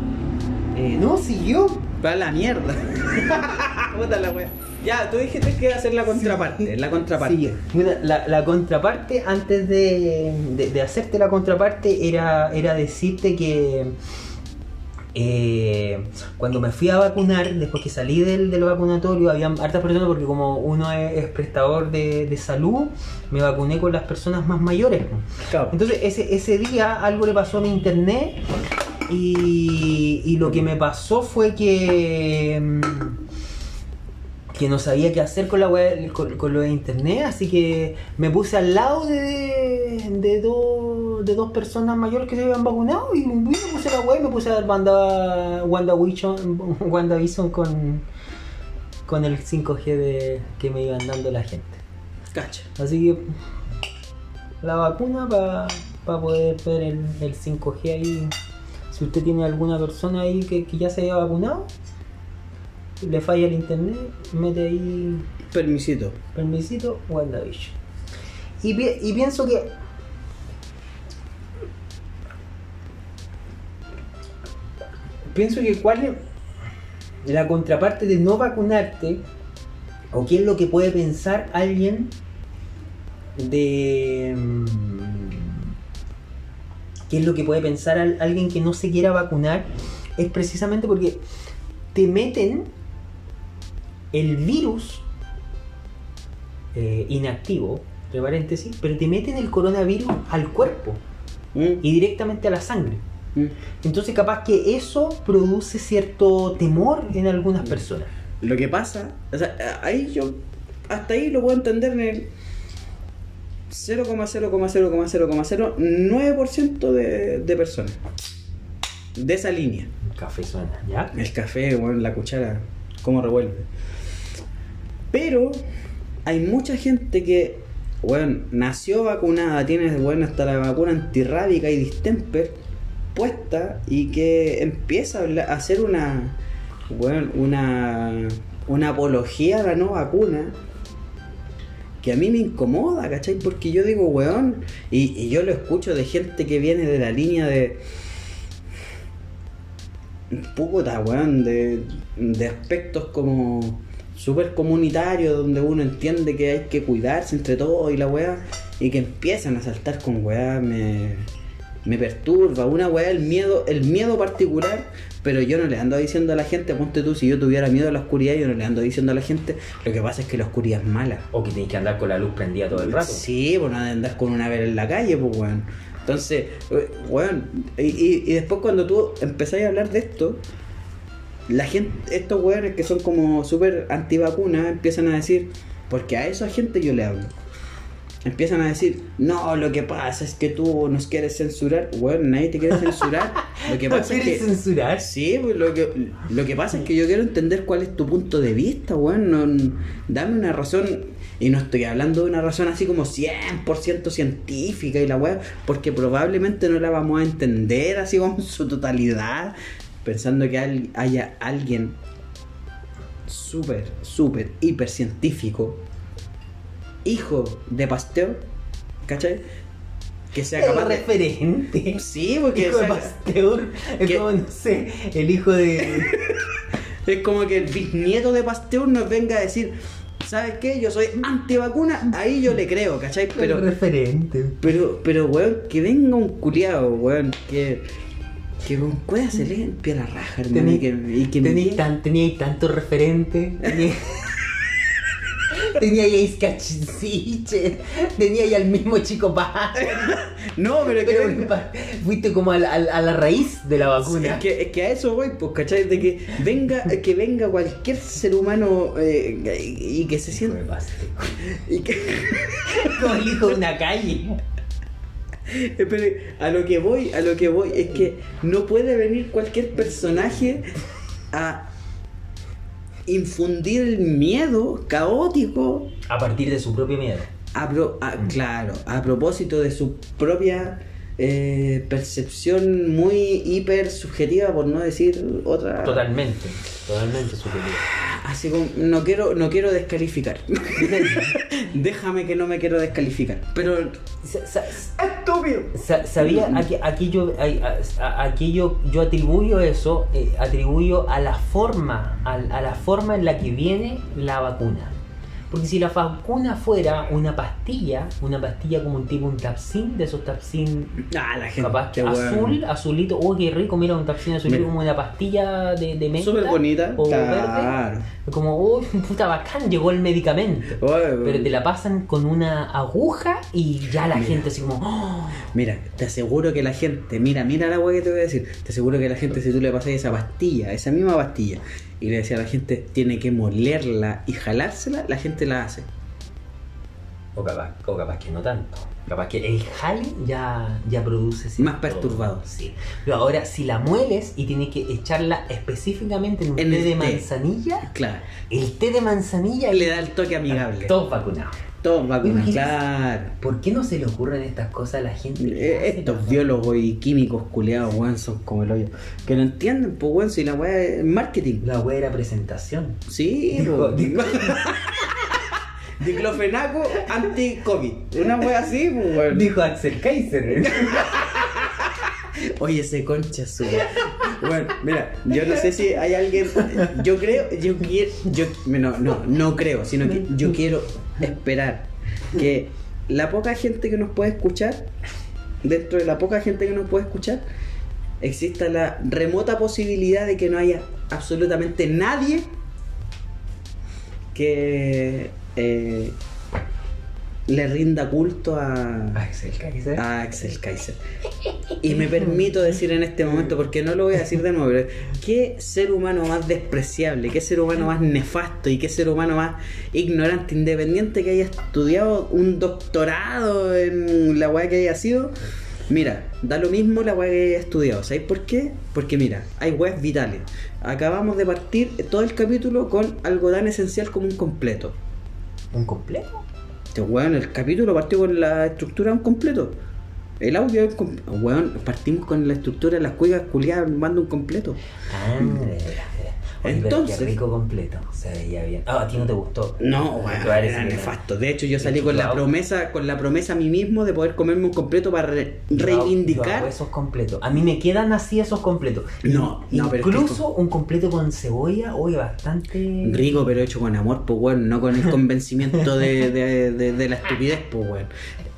Eh, no, siguió. Va a la mierda. <laughs> Puta la wea. Ya, tú dijiste que iba a hacer la contraparte. La contraparte. Sí, mira, la, la contraparte, antes de, de- de hacerte la contraparte, era, era decirte que eh, cuando me fui a vacunar, después que salí del, del vacunatorio, había hartas personas, porque como uno es, es prestador de, de salud, me vacuné con las personas más mayores. Claro. Entonces ese, ese día algo le pasó a mi internet y, y lo que me pasó fue que mm, que no sabía qué hacer con la web, con, con lo de internet, así que me puse al lado de, de, dos, de dos personas mayores que se habían vacunado y me puse la web y me puse a dar banda WandaVision, <laughs> WandaVision con, con el 5G de, que me iban dando la gente. Cacha. Así que la vacuna para poder ver el, el 5G ahí. Si usted tiene alguna persona ahí que, que ya se haya vacunado, le falla el internet, mete ahí Permisito. permisito WandaVision. Y, pi- y pienso que pienso que cuál es la contraparte de no vacunarte o qué es lo que puede pensar alguien de mm, qué es lo que puede pensar al- alguien que no se quiera vacunar es precisamente porque te meten el virus eh, inactivo, entre paréntesis, pero te meten el coronavirus al cuerpo Mm, y directamente a la sangre. Mm. Entonces capaz que eso produce cierto temor en algunas personas. Lo que pasa, o sea, ahí yo, hasta ahí lo puedo entender en el 0,0,0,0,09% de, de personas. De esa línea. Café suena, ¿ya? El café, bueno, la cuchara, cómo revuelve. Pero hay mucha gente que, bueno, nació vacunada, tiene, bueno, hasta la vacuna antirrábica y distemper y que empieza a, hacer una, bueno, una, una apología a la no vacuna que a mí me incomoda, ¿cachai? Porque yo digo, weón, y, yo lo escucho de gente que viene de la línea de, puta, weón, de, de aspectos como súper comunitarios, donde uno entiende que hay que cuidarse entre todos y la weá, y que empiezan a saltar con weá, me perturba. Una weá, el miedo, el miedo particular, pero yo no le ando diciendo a la gente, ponte tú, si yo tuviera miedo a la oscuridad, yo no le ando diciendo a la gente, lo que pasa es que la oscuridad es mala. O que tenéis que andar con la luz prendida todo el rato. Sí, pues no andar con una vela en la calle, pues weón. Entonces, eh, weón, y, y- y después cuando tú empezás a hablar de esto, la gente, estos weones que son como súper antivacunas, empiezan a decir, porque a esa gente yo le hablo. Empiezan a decir, no, lo que pasa es que tú nos quieres censurar. Weón, nadie te quiere censurar. <laughs> Lo que pasa es ¿Quieres que. censurar? Sí, pues lo que, lo que pasa es que yo quiero entender cuál es tu punto de vista, weón. No, dame una razón, y no estoy hablando de una razón así como 100% científica y la weá, porque probablemente no la vamos a entender así como en su totalidad, pensando que haya alguien súper, súper, hiper científico, hijo de Pasteur, ¿cachai? Que sea El capaz de... referente. Sí, porque... Hijo de Pasteur. Es que- como, no sé, el hijo de. <laughs> Es como que el bisnieto de Pasteur nos venga a decir, ¿sabes qué? Yo soy antivacuna, ahí yo le creo, ¿cachai? el Pero, referente. pero, pero, weón, que venga un culiado, weón, que, que con cueva se limpia la raja, hermano, y que, y que me Teníais diga- tan, teníais tanto referente. Tenía <laughs> tenía ahí Cachinciche, tenía ahí al mismo chico padre. No, pero, que Pero pa- fuiste como a la, a a raíz de la vacuna. Es que, es que a eso voy, pues, ¿cachai? De que venga, que venga cualquier ser humano eh, y, que se sienta. <laughs> Y que, Como el hijo de una calle. Pero a lo que voy, a lo que voy es que no puede venir cualquier personaje a infundir el miedo caótico A partir de su propio miedo. a pro- a- claro, a propósito de su propia eh, percepción muy hiper subjetiva, por no decir otra. Totalmente, totalmente superior. Así como, no quiero, no quiero descalificar. <laughs> Déjame que no me quiero descalificar. Pero. ¡Estúpido! sa- ¿Sabía? Aquí, aquí yo, ay, a- a- aquí yo, yo atribuyo eso, eh, atribuyo a la forma, a, a la forma en la que viene la vacuna. Porque si la vacuna fuera una pastilla, una pastilla como un tipo un tapsin, de esos tapsin Ah, la gente. capaz que weón. azul, azulito, oh qué rico, mira un tapsin azulito como una pastilla de, de menta. Súper bonita. O Claro. verde. Como, oh, <laughs> puta bacán, llegó el medicamento. Pero te la pasan con una aguja y ya la gente así como, oh, Mira, te aseguro que la gente, mira, mira la weá que te voy a decir. Te aseguro que la gente, si tú le pasas esa pastilla, esa misma pastilla, y le decía a la gente, tiene que molerla y jalársela, la gente la hace. o capaz, o capaz que no tanto. Capaz que el jale ya, ya produce cierto- Más perturbado. Sí. Pero ahora, si la mueles y tienes que echarla específicamente en un En té de té. manzanilla, Claro. el té de manzanilla Le da el toque amigable. Todos vacunados. Todo Imagínate. claro. ¿Por qué no se le ocurren estas cosas a la gente? Eh, Estos biólogos y químicos culeados, weón, son como el hoyo. Que no entienden, pues, weón, si la weá es marketing. La wea era presentación. Sí, Dijo- <laughs> Diclofenaco anti-COVID. Una weá así, pues, weón. Dijo Axel Kaiser. <laughs> Oye, ese concha su. Bueno, mira, yo no sé si hay alguien. Yo creo, yo quiero. Yo, no, no, no creo, sino que yo quiero esperar que la poca gente que nos puede escuchar, dentro de la poca gente que nos puede escuchar, exista la remota posibilidad de que no haya absolutamente nadie que eh, le rinda culto a, Axel Kaiser. a Axel Kaiser. Y me permito decir en este momento, porque no lo voy a decir de nuevo, pero qué ser humano más despreciable, qué ser humano más nefasto y qué ser humano más ignorante, independiente que haya estudiado un doctorado en la weá que haya sido. Mira, da lo mismo la weá que haya estudiado. ¿Sabéis por qué? Porque mira, hay weas vitales. Acabamos de partir todo el capítulo con algo tan esencial como un completo. ¿Un completo? Este weón, el capítulo partió con la estructura de un completo. El audio weón, partimos con la estructura de las cuigas culiadas mando un completo. Ah, Entonces- qué rico completo. Se veía bien. Ah, a ti no te gustó. No, parece era nefasto. De hecho, yo salí con la promesa, con la promesa a mí mismo de poder comerme un completo para re- Yo hago- yo reivindicar. hago esos completos. A mí me quedan así esos completos. No, no, pero es que Incluso un completo con cebolla, oye, bastante. Rico, pero hecho con amor, pues weón, no con el <laughs> convencimiento de, de- de- de la estupidez, pues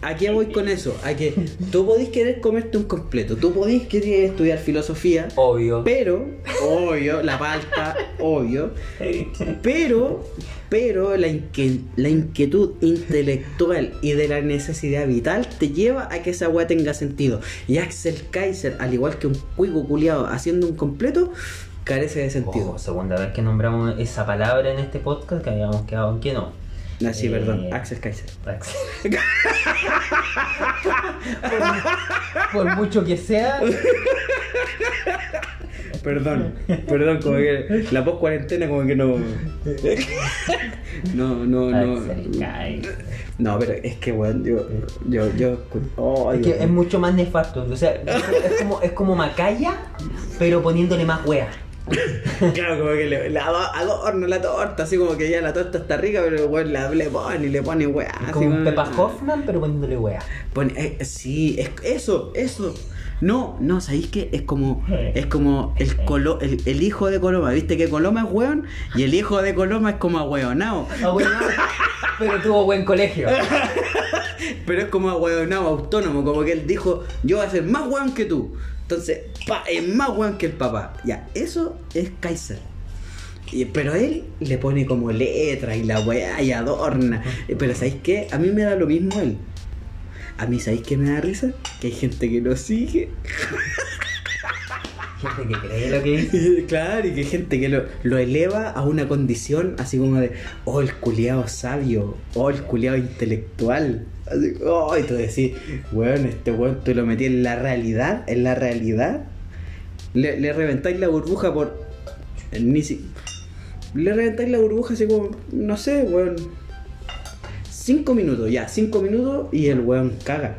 weón. Aquí voy con eso, a que tú podís querer comerte un completo, tú podís querer estudiar filosofía, Obvio. pero, obvio, la palta, <laughs> obvio, pero, pero la, inque- la inquietud intelectual y de la necesidad vital te lleva a que esa weá tenga sentido. Y Axel Kaiser, al igual que un cuico culiado haciendo un completo, carece de sentido. Ojo, segunda vez que nombramos esa palabra en este podcast que habíamos quedado en que no. Ah, sí, Eh, perdón, Axel Kaiser. Axel. por, por mucho que sea, Perdón, perdón, como que la post cuarentena como que no. No, no, no. No, pero es que weón, yo, yo, yo. oh, Es que es mucho más nefasto. O sea, es como, es como Macaya, pero poniéndole más wea. <laughs> Claro, como que le, le ado- adorno la torta, así como que ya la torta está rica, pero weón la le pone y le pone weá. Como un Pepa Hoffman, pero poniéndole wea. Pone- eh, sí, es, eso, eso. No, no, ¿sabéis qué? Es como, es como el, colo, el, el hijo de Coloma, ¿viste que Coloma es weón? Y el hijo de Coloma es como ahueonao. Ah, bueno, pero tuvo buen colegio. <laughs> Pero es como ahueonao autónomo, como que él dijo, yo voy a ser más weón que tú. Entonces, pa, es más weón que el papá. Ya, eso es Kaiser. Y- pero él le pone como letra y la weá y adorna. Pero ¿sabéis qué? A mí me da lo mismo él. A mí, ¿sabéis qué me da risa? Que hay gente que lo sigue. <laughs> Gente que cree lo que dice. <laughs> claro, y que hay gente que lo, lo eleva a una condición así como de, oh, el culiado sabio, oh, el culiado intelectual. Así, oh, y tú decís, weón, este weón, tú lo metí en la realidad, en la realidad. Le, le reventáis la burbuja por. Ni si, le reventáis la burbuja así como, no sé, weón. Cinco minutos, ya, cinco minutos y el weón caga.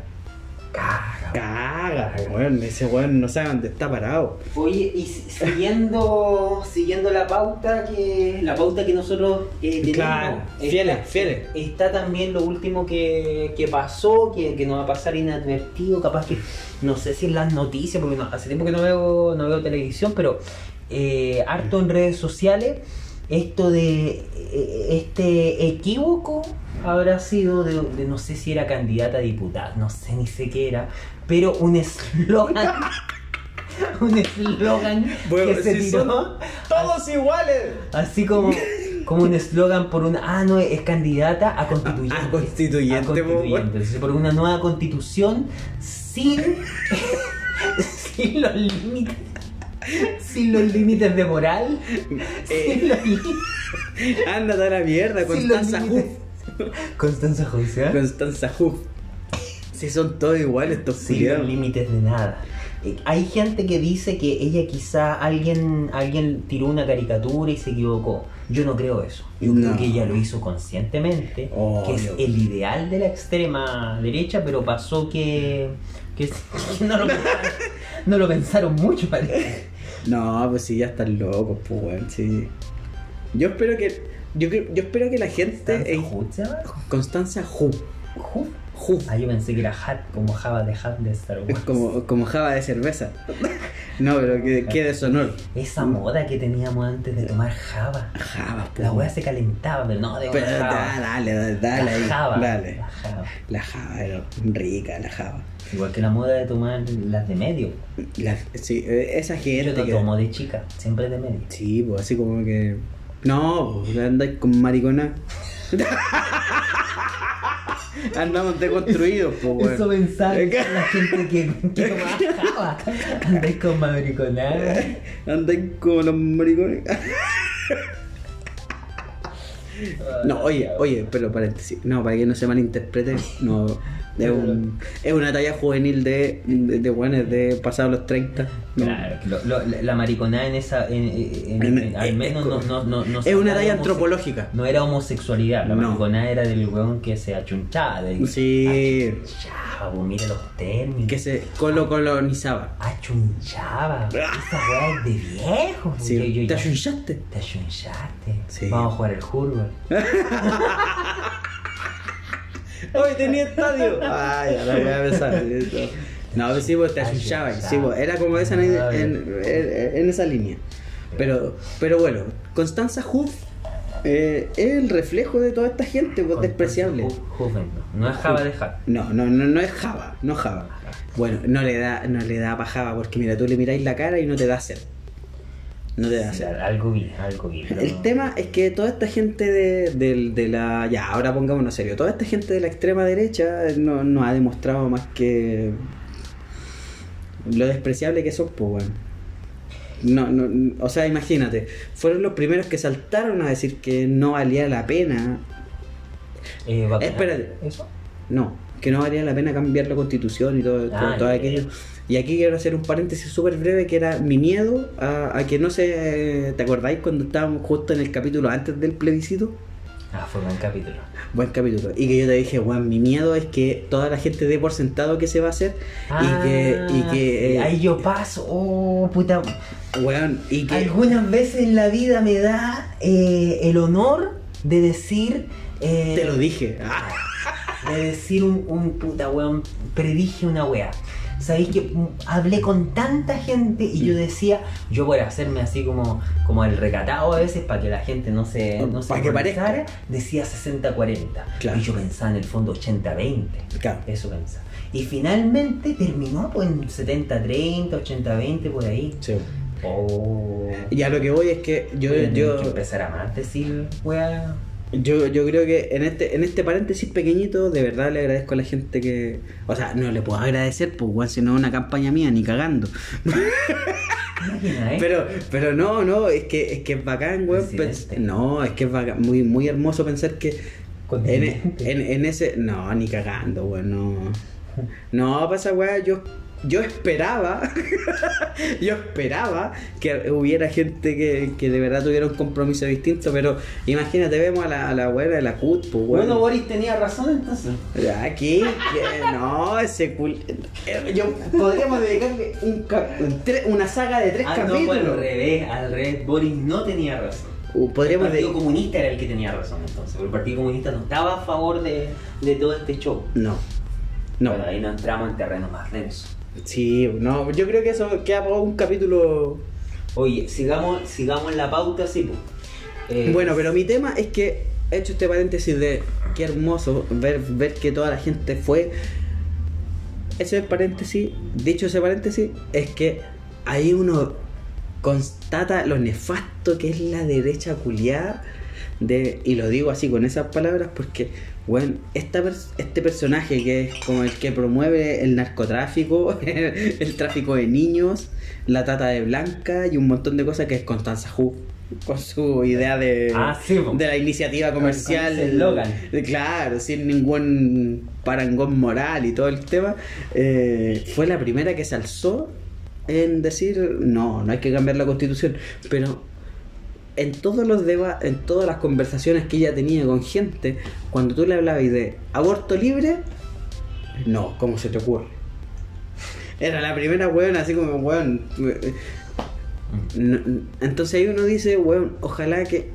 Caga. Caga, weón. Ese weón no sabe dónde está parado. Oye, y si- siguiendo, siguiendo la pauta que la pauta que nosotros eh, tenemos, Claro, está- fieles, fieles. Está también lo último que, que pasó, que, que nos va a pasar inadvertido, capaz que no sé si en las noticias, porque no- hace tiempo que no veo, no veo televisión, pero eh, harto en redes sociales, esto de eh, este equívoco habrá sido de, de no sé si era candidata a diputada, no sé ni sé qué era, pero un eslogan. <laughs> un eslogan Bueno, que se si tiró son Todos iguales. así como, como un eslogan por una ah no es candidata a constituyente A- <laughs> a constituyente, A constituyente. por una nueva constitución sin <laughs> sin los límites sin los límites de moral Eh. sin los Ándate a la mierda, sin los Constanza Huff. límites. Constanza José Constanza Huff. Si son todos iguales estos sin los límites de nada. Eh, Hay gente que dice que ella quizá alguien alguien tiró una caricatura y se equivocó. Yo no creo eso. Yo creo que ella lo hizo conscientemente, que es el ideal de la extrema derecha, pero pasó que, que, que <laughs> no, lo pensaron, no lo pensaron mucho, parece. No, pues sí, ya están locos, pues weón, sí. Yo espero que. Yo, yo espero que la gente. en- ¿Hut se llama? Constanza. ¿Hut? Huff. Ah, yo pensé que era Hat, como Java de Hat de Star Wars. como, como java de cerveza. <laughs> No, pero que, que deshonor. Esa moda que teníamos antes de tomar Java. Java, pues. La weá se calentaba, pero no de Pero Java. da- dale, dale, dale. la Java. Dale. La Java. La java era rica, la java. Igual que la moda de tomar las de medio. La- sí, eh, esa Yo gente no que. tomo de chica, siempre de medio. Sí, pues así como que. No, pues andáis con maricona. <laughs> Andamos deconstruidos, pues weón. Eso pensaba la gente que, que <laughs> tomaba. Andáis con mariconada. Andáis como los maricones. No, oye, oye, pero paréntesis. No, para que no se malinterprete, no. Es, un, es una talla juvenil de, de, de de pasados los 30. no. Claro, lo- lo- la- mariconada en esa. en- en- En- en- al menos es no, no, no, Es una talla antropológica. No era homosexualidad, la mariconada era del weón que se achunchaba. del- Sí. Achunchaba, pues mira los términos. Que se colo colonizaba. Achunchaba. Esa weá es de viejo. Sí, Yo- yo ¿Te achunchaste? Te achunchaste. Sí. Vamos a jugar el Hurber. <laughs> Hoy tenía estadio. Ay, ya la voy a besar. No, pues sí, pues te achunchaba. Sí, pues era como esa en, en- en- en esa línea. Pero, pero bueno, Constanza Huff eh, es el reflejo de toda esta gente, pues despreciable. Ju- Joven, no. Es Java de Java. No, no, no, no es Java, no Java. Bueno, no le da, no le da pa' Java porque mira, tú le miráis la cara y no te da sed. No te da Sí, sed. algo vi, algo vi. El no- tema es que toda esta gente de, del- de la... Ya, ahora pongámonos serio. Toda esta gente de la extrema derecha no, no ha demostrado más que lo despreciable que son, pues, weón. No, no, o sea, imagínate, fueron los primeros que saltaron a decir que no valía la pena. Eh, bacán. Espérate. ¿Eso? No, que no valía la pena cambiar la constitución y todo, todo, Ah, todo ya, aquello. Y aquí quiero hacer un paréntesis súper breve que era mi miedo a, a que no se... ¿Te acordáis cuando estábamos justo en el capítulo antes del plebiscito? Ah, fue buen capítulo. Buen capítulo. Y que yo te dije, Juan, mi miedo es que toda la gente dé por sentado que se va a hacer. y que, y que, sí, eh, ahí yo paso. Oh, puta. weón, y que, Algunas veces en la vida me da eh, el honor de decir. eh, te lo dije. Ah, de decir un, un puta weón, predije una wea. Sabéis que hablé con tanta gente y yo decía, yo por hacerme así como, como el recatado a veces para que la gente no se, no se que parezca. decía 60-40. Claro. Y yo pensaba en el fondo 80-20. claro. Eso pensaba. Y finalmente terminó pues en 70-30, 80-20 por ahí. Sí. Oh. Y a lo que voy es que yo, Voy yo, que empezar a más decir wea. Yo, yo creo que en este, en este paréntesis pequeñito, de verdad le agradezco a la gente que. O sea, no le puedo agradecer, pues, weón, si no es una campaña mía, ni cagando. Imagina, ¿eh? Pero, pero no, no, es que es que es bacán, weón. No, es que es bacán, muy, muy hermoso pensar que en, en, en ese. No, ni cagando, weón, no. <laughs> No, pasa, weón, yo yo esperaba, <laughs> yo esperaba que hubiera gente que, que de verdad tuviera un compromiso distinto, pero imagínate, vemos a la, a la abuela de la CUT, pues Bueno, Boris tenía razón entonces. Aquí, que no, ese cul... eh, Yo, podríamos dedicarle un una saga de tres Ah, no, capítulos. pues al revés, al revés. Boris no tenía razón. Uh, El podríamos Partido de... Comunista era el que tenía razón entonces. porque El Partido Comunista no estaba a favor de, de todo este show. No. No. Bueno, ahí no entramos en terreno más denso. Sí, no, yo creo que eso queda para un capítulo. Oye, sigamos, sigamos la pauta, sí, pues. Eh, Bueno, pero mi tema es que he hecho este paréntesis de qué hermoso ver, ver que toda la gente fue. Ese paréntesis, dicho ese paréntesis, es que ahí uno constata lo nefasto que es la derecha culiada. De, y lo digo así con esas palabras porque, bueno, esta pers- este personaje que es como el que promueve el narcotráfico, <laughs> el tráfico de niños, la trata de blanca y un montón de cosas que es Constanza Hu con su idea de, Ah, sí, de la iniciativa comercial. con eslogan. de- Claro, sin ningún parangón moral y todo el tema. eh, fue la primera que se alzó en decir, no, no hay que cambiar la constitución. Pero en todos los deba en todas las conversaciones que ella tenía con gente, cuando tú le hablabas de aborto libre, no, ¿cómo se te ocurre? <laughs> Era la primera weón, así como weón. no- entonces ahí uno dice, weón, ojalá que.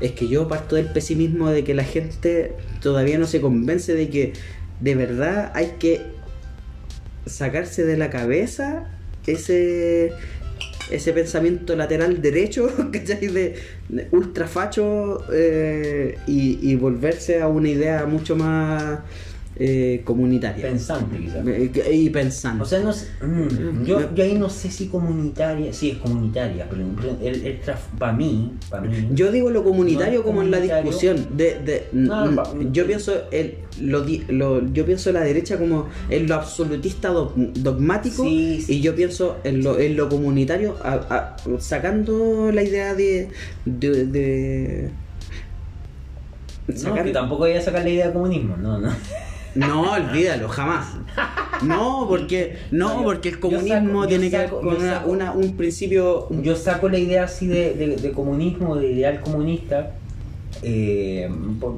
Es que yo parto del pesimismo de que la gente todavía no se convence de que de verdad hay que sacarse de la cabeza ese ese pensamiento lateral derecho, <laughs> ¿cachai? De, de ultrafacho eh, y, y volverse a una idea mucho más eh, comunitaria. Pensante, quizás. Eh, y pensando. O sea, no sé, mm, yo, yo ahí no sé si comunitaria, sí es comunitaria, pero el, el para mí, para mí, Yo digo lo comunitario No como en la discusión. De, de- No, mm, pa- yo pienso el, lo, lo- yo pienso la derecha como en lo absolutista dog- dogmático Sí, sí. y yo pienso en lo, en lo comunitario a- a- sacando la idea de, de, de- no, que tampoco voy a sacar la idea de comunismo, no, no. No, olvídalo, jamás. No, porque no, porque el comunismo saco- tiene que ver con una, saco- una- un principio Yo saco la idea así de, de- de comunismo, de ideal comunista, eh, por,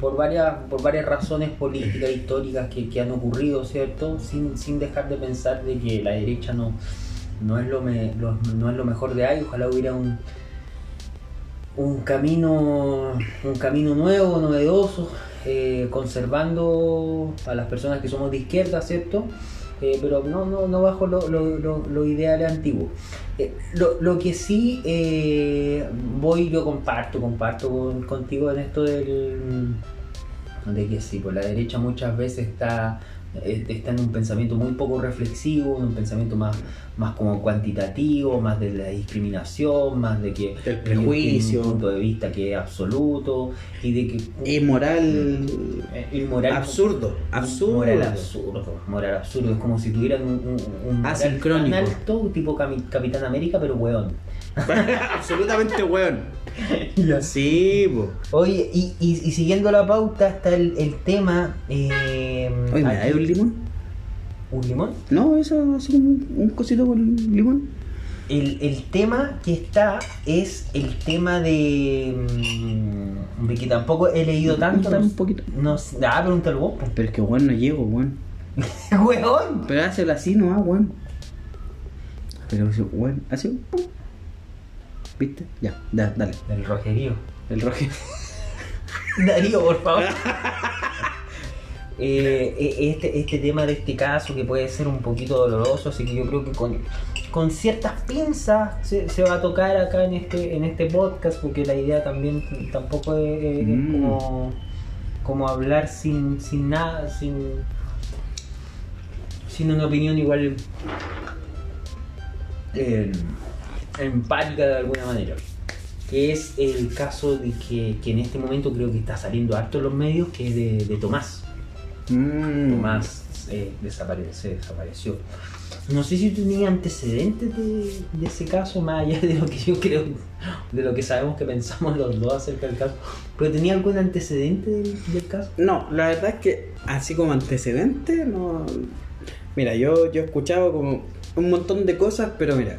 por varias, por varias razones políticas, históricas que, que han ocurrido, ¿cierto? Sin, sin dejar de pensar de que la derecha no, no, es, lo me- lo- no es lo mejor de ahí, ojalá hubiera un, un camino un camino nuevo, novedoso, eh, conservando a las personas que somos de izquierda, ¿cierto? Eh, pero no, no, no bajo lo, lo, lo- lo ideal antiguo. Eh, lo, que sí eh, voy, yo comparto, comparto con- contigo en esto del de que sí, por la derecha muchas veces está, eh, está en un pensamiento muy poco reflexivo, en un pensamiento más, más como cuantitativo, más de la discriminación, más de que El prejuicio. un punto de vista que es absoluto y de que inmoral eh, inmoral absurdo, absurdo. moral absurdo moral absurdo es como si tuvieran un, un, un Asincrónico. alto tipo Capitán América pero weón <laughs> Absolutamente weón. <laughs> Sí, po. oye y, y, y siguiendo la pauta está el, el tema eh, Oye, ¿me das un limón? ¿Un limón? No, eso así como un, un cosito con limón. El, el tema que está es el tema de, mm, de que tampoco he leído tanto. No, un poquito. no ah, pregúntale vos. Pero es que weón no llego, weón. <laughs> Weón. Pero hazlo así nomás, weón. Pero weón, así. ¿Viste? Ya, da- dale. Del rojerío. El rojo. <laughs> Darío, por favor. <laughs> Eh, eh, este, este tema de este caso que puede ser un poquito doloroso, así que yo creo que con, con ciertas pinzas se, se va a tocar acá en este, en este podcast, porque la idea también tampoco es, es Mm. como, como hablar sin, sin nada, sin, sin una opinión igual eh, empática de alguna manera que es el caso de que, que en este momento creo que está saliendo harto en los medios, que es de, de Tomás. Mm. Tomás eh, desapare- se desapareció. No sé si tenía antecedentes de, de ese caso, más allá de lo que yo creo, de lo que sabemos que pensamos los dos acerca del caso, pero tenía algún antecedente del, del caso. No, la verdad es que así como antecedente, no. Mira, yo, yo he escuchado como un montón de cosas, pero mira.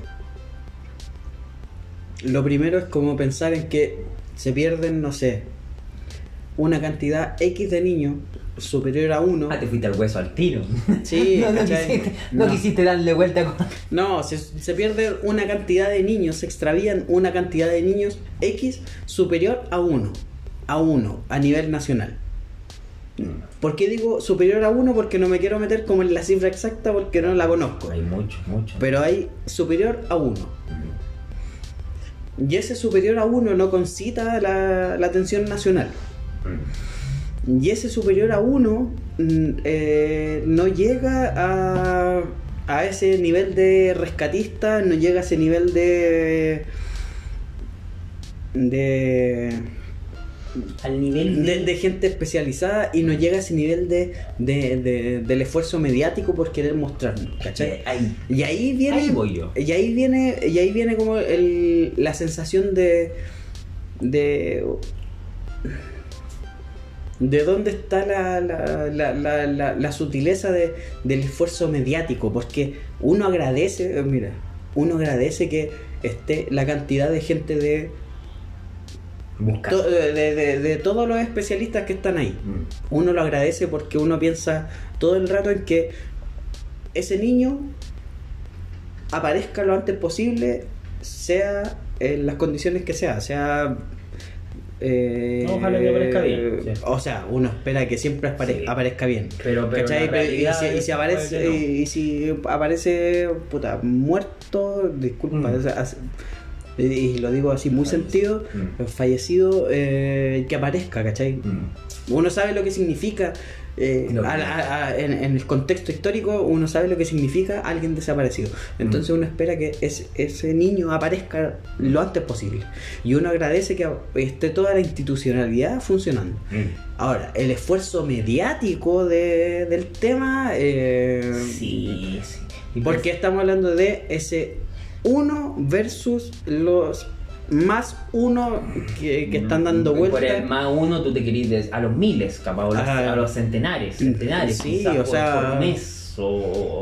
Lo primero es como pensar en que se pierden, no sé, una cantidad X de niños superior a uno. Ah, te fuiste al hueso al tiro. Sí, <laughs> no, no, ¿cachai? quisiste, no No. quisiste darle vuelta con... No, se, se pierde una cantidad de niños, se extravían una cantidad de niños X superior a uno. A uno, a nivel nacional. ¿Por qué digo superior a uno? Porque no me quiero meter como en la cifra exacta porque no la conozco. Hay mucho, mucho. Pero hay superior a uno. Y ese superior a uno no concita la, la atención nacional. Y ese superior a uno mm, eh, no llega a, a ese nivel de rescatista, no llega a ese nivel de. de. Al nivel de, de gente especializada y no llega a ese nivel de, de- de- del esfuerzo mediático por querer mostrarnos, ¿cachai? Ahí. Y ahí viene. Ahí voy yo. Y ahí viene. Y ahí viene como el, la sensación de. de. De dónde está la, la, la, la, la- la sutileza de- del esfuerzo mediático. Porque uno agradece, eh, mira, uno agradece que esté la cantidad de gente de. To- de, de- de todos los especialistas que están ahí Mm. uno lo agradece porque uno piensa todo el rato en que ese niño aparezca lo antes posible, sea en las condiciones que sea, sea... eh, No, ojalá que aparezca bien, sí. O sea, uno espera que siempre Sí. aparezca bien. Pero, pero y, si, y es si aparece, no. y, si aparece puta, muerto, disculpa, Mm. o sea, y lo digo así muy sentido, Mm. fallecido, eh, que aparezca, ¿cachai? Mm. Uno sabe lo que significa, eh, a a- a- en, en el contexto histórico, uno sabe lo que significa alguien desaparecido. Entonces Mm. uno espera que ese, ese niño aparezca lo antes posible. Y uno agradece que esté toda la institucionalidad funcionando. Mm. Ahora, el esfuerzo mediático de- del tema... eh, Sí, sí. Porque estamos hablando de ese uno versus los más uno que, que están dando Y Por el vueltas. más uno tú te querís a los miles, capaz, o los- Ajá. a los centenares, centenares, Sí, quizás, o por, sea- por mes, o,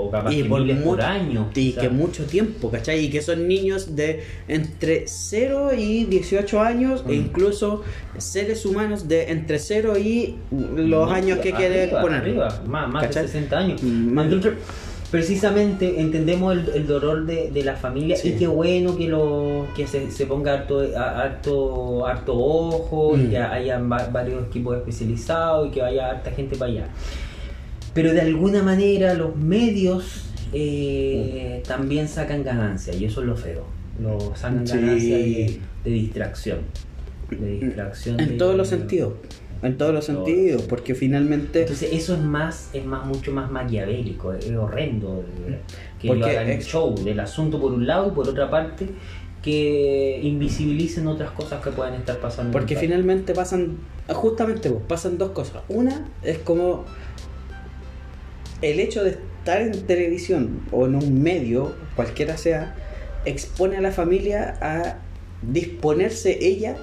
o capaz Y que por, miles por año. y que mucho tiempo, ¿cachai? Y que son niños de entre 0 y 18 años e Mm. incluso seres humanos de entre 0 y los No, años que arriba, poner. arriba, más, más de ¿Cachai? 60 años. Mm, más- precisamente entendemos el, el dolor de, de la familia Sí. y qué bueno que lo que se, se ponga harto, a- harto, harto ojo y Mm. que hayan va- varios equipos especializados y que vaya harta gente para allá. Pero de alguna manera los medios eh, también sacan ganancia y eso es lo feo. Lo sacan Sí. ganancia de, de distracción. De distracción. En de- todos los sentidos. En todos los Todos. sentidos. Porque finalmente. Entonces eso es más, es más mucho más maquiavélico, es horrendo eh, que Porque ellos hagan es- show del asunto por un lado y por otra parte que invisibilicen otras cosas que puedan estar pasando. Porque finalmente pasan, justamente pues, pasan dos cosas. Una es como el hecho de estar en televisión o en un medio, cualquiera sea, expone a la familia a disponerse ella,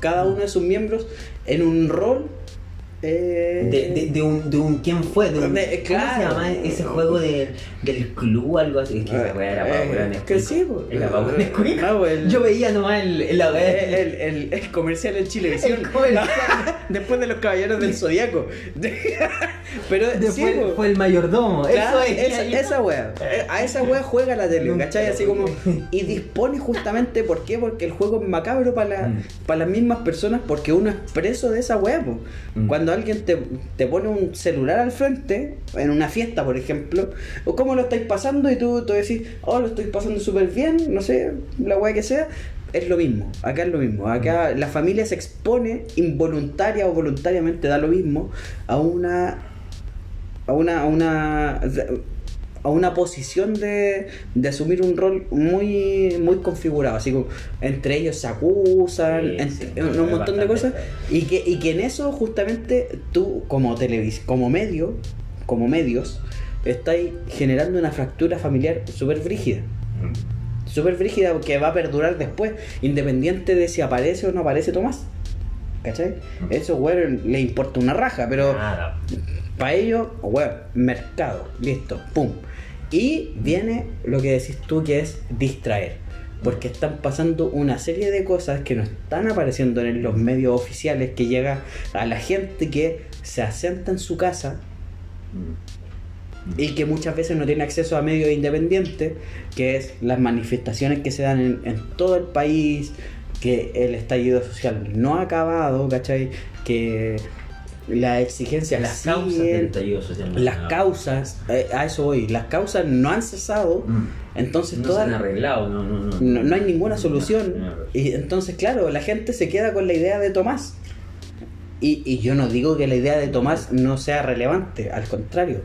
cada uno de sus miembros, en un rol. Eh, de, de, de un, de un quién fue, de un, De- ¿cómo claro. se llama ese juego del, del club algo así? Es que esa weá era Eh, weón que sí, pues. Era pues, Yo veía nomás el, el, weá- el, el- el comercial en Chilevisión. El comercial. <laughs> Después de los caballeros del zodiaco. <laughs> Pero Después sí, pues. fue el mayordomo. Claro, eso es. esa, esa wea. Eh, A esa wea juega la tele, ¿cachai? Así como. Y dispone justamente, ¿por qué? Porque el juego es macabro para la- Mm. para las mismas personas, porque uno es preso de esa wea, po. Mm. Cuando alguien te, te pone un celular al frente, en una fiesta, por ejemplo, o cómo lo estáis pasando y tú, tú decís, oh, lo estoy pasando súper bien, no sé, la wea que sea. Es lo mismo, acá es lo mismo. Acá la familia se expone involuntaria o voluntariamente, da lo mismo, a una a una, a una, a una posición de, de asumir un rol muy, muy configurado. Así como entre ellos se acusan, Sí, entre- sí, un, montón de cosas. Y que, y que en eso justamente tú como televis como medio, como medios, estáis generando una fractura familiar súper brígida. Súper brígida que va a perdurar después, independiente de si aparece o no aparece Tomás. ¿Cachai? Eso, weón, le importa una raja, pero Nada. para ellos, weón, mercado, listo, pum. Y viene lo que decís tú que es distraer. Porque están pasando una serie de cosas que no están apareciendo en los medios oficiales que llega a la gente que se asienta en su casa y que muchas veces no tiene acceso a medios independientes, que es las manifestaciones que se dan en, en todo el país, que el estallido social no ha acabado, ¿cachai? Que las exigencias Las causas siguen, del estallido social. las causas, eh, a eso voy, las causas no han cesado, Mm. entonces no todas- se han arreglado, no, no, no. no, no hay ninguna No, solución. no, no. Y entonces, claro, la gente se queda con la idea de Tomás. Y, y yo no digo que la idea de Tomás no sea relevante, al contrario.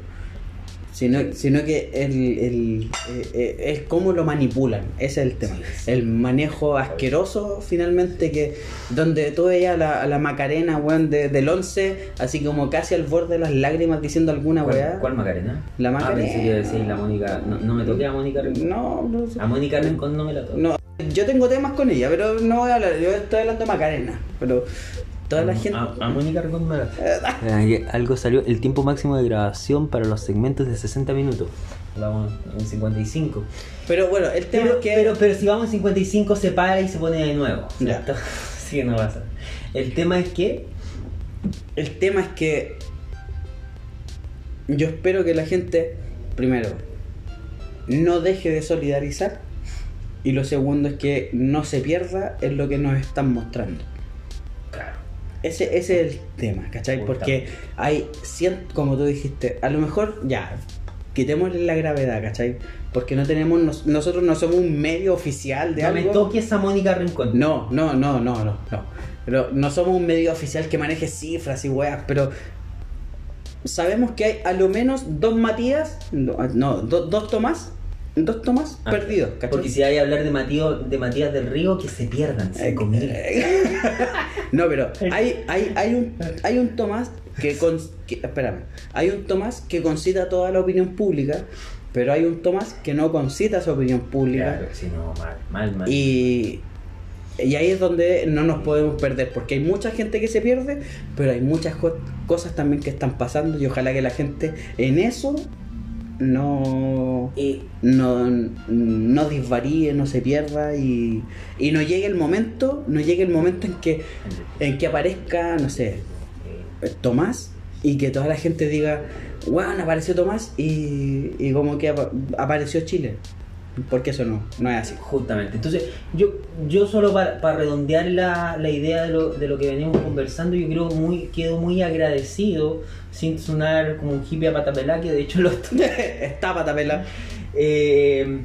Sino, sino que el, el, eh, eh, es cómo lo manipulan, ese es el tema. El manejo asqueroso, finalmente, que donde tú veías a la, la Macarena, weón, de- del 11, así como casi al borde de las lágrimas diciendo alguna weá. ¿Cuál, ¿Cuál Macarena? La Ah, Macarena. pensé que decir la Mónica. No, no me toqué a Mónica Rincón. No, no sé. A Mónica Rincón no me la toqué. No, yo tengo temas con ella, pero no voy a hablar, yo estoy hablando de Macarena, pero toda la gente... A, a Mónica Rincón me la <laughs> Eh, Algo salió, el tiempo máximo de grabación para los segmentos de 60 minutos. Vamos en 55. Pero bueno, el tema Pero, es que... pero, pero si vamos en 55 se para y se pone de nuevo. Ya. ¿cierto? <laughs> Así que no pasa. El tema es que El tema es que yo espero que la gente, primero, no deje de solidarizar y lo segundo es que no se pierda en lo que nos están mostrando. Ese, ese es el tema, ¿cachai? Porque hay cien, como tú dijiste, a lo mejor ya, quitémosle la gravedad, ¿cachai? Porque no tenemos, nos- nosotros no somos un medio oficial de No me algo. toques a Mónica Rincón. No, no, no, no, no, no. Pero no somos un medio oficial que maneje cifras y weas, pero sabemos que hay a lo menos dos Matías, no, no, do- dos Tomás, dos Tomás Ah, perdidos, ¿cachai? Porque si hay que hablar de Matías, de Matías del Río, que se pierdan. Eh, 5.000. <laughs> no, pero hay, hay, hay, un, hay un Tomás que, <laughs> con, que- Espérame. Hay un Tomás que concita toda la opinión pública, pero hay un Tomás que no concita su opinión pública. Claro, si no, mal, mal, mal. Y, y ahí es donde no nos podemos perder, porque hay mucha gente que se pierde, pero hay muchas co- cosas también que están pasando y ojalá que la gente en eso no, Eh, no, no disvaríe, no se pierda y, y no llegue el momento, no llegue el momento en que, en que aparezca, no sé, eh, Tomás y que toda la gente diga, weón, apareció Tomás y, y como que apa- apareció Chile. Porque eso no, no es así. Justamente. Entonces, yo, yo solo para, redondear la, la idea de lo, de lo que venimos conversando, yo creo muy, quedo muy agradecido, sin sonar como un hippie a patapelá, que de hecho lo. <laughs> Está patapela. Eh,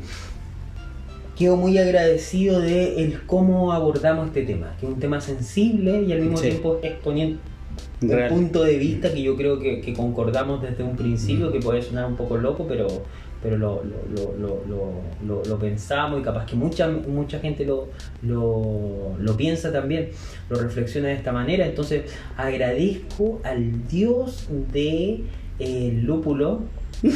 quedo muy agradecido de el cómo abordamos este tema, que es un tema sensible y al mismo Sí. tiempo exponiendo un punto de vista que yo creo que, que concordamos desde un principio, Mm. que puede sonar un poco loco, pero, pero lo, lo, lo, lo, pensamos y capaz que mucha, mucha gente lo, lo, piensa también, lo reflexiona de esta manera. Entonces agradezco al dios de eh, lúpulo. <laughs>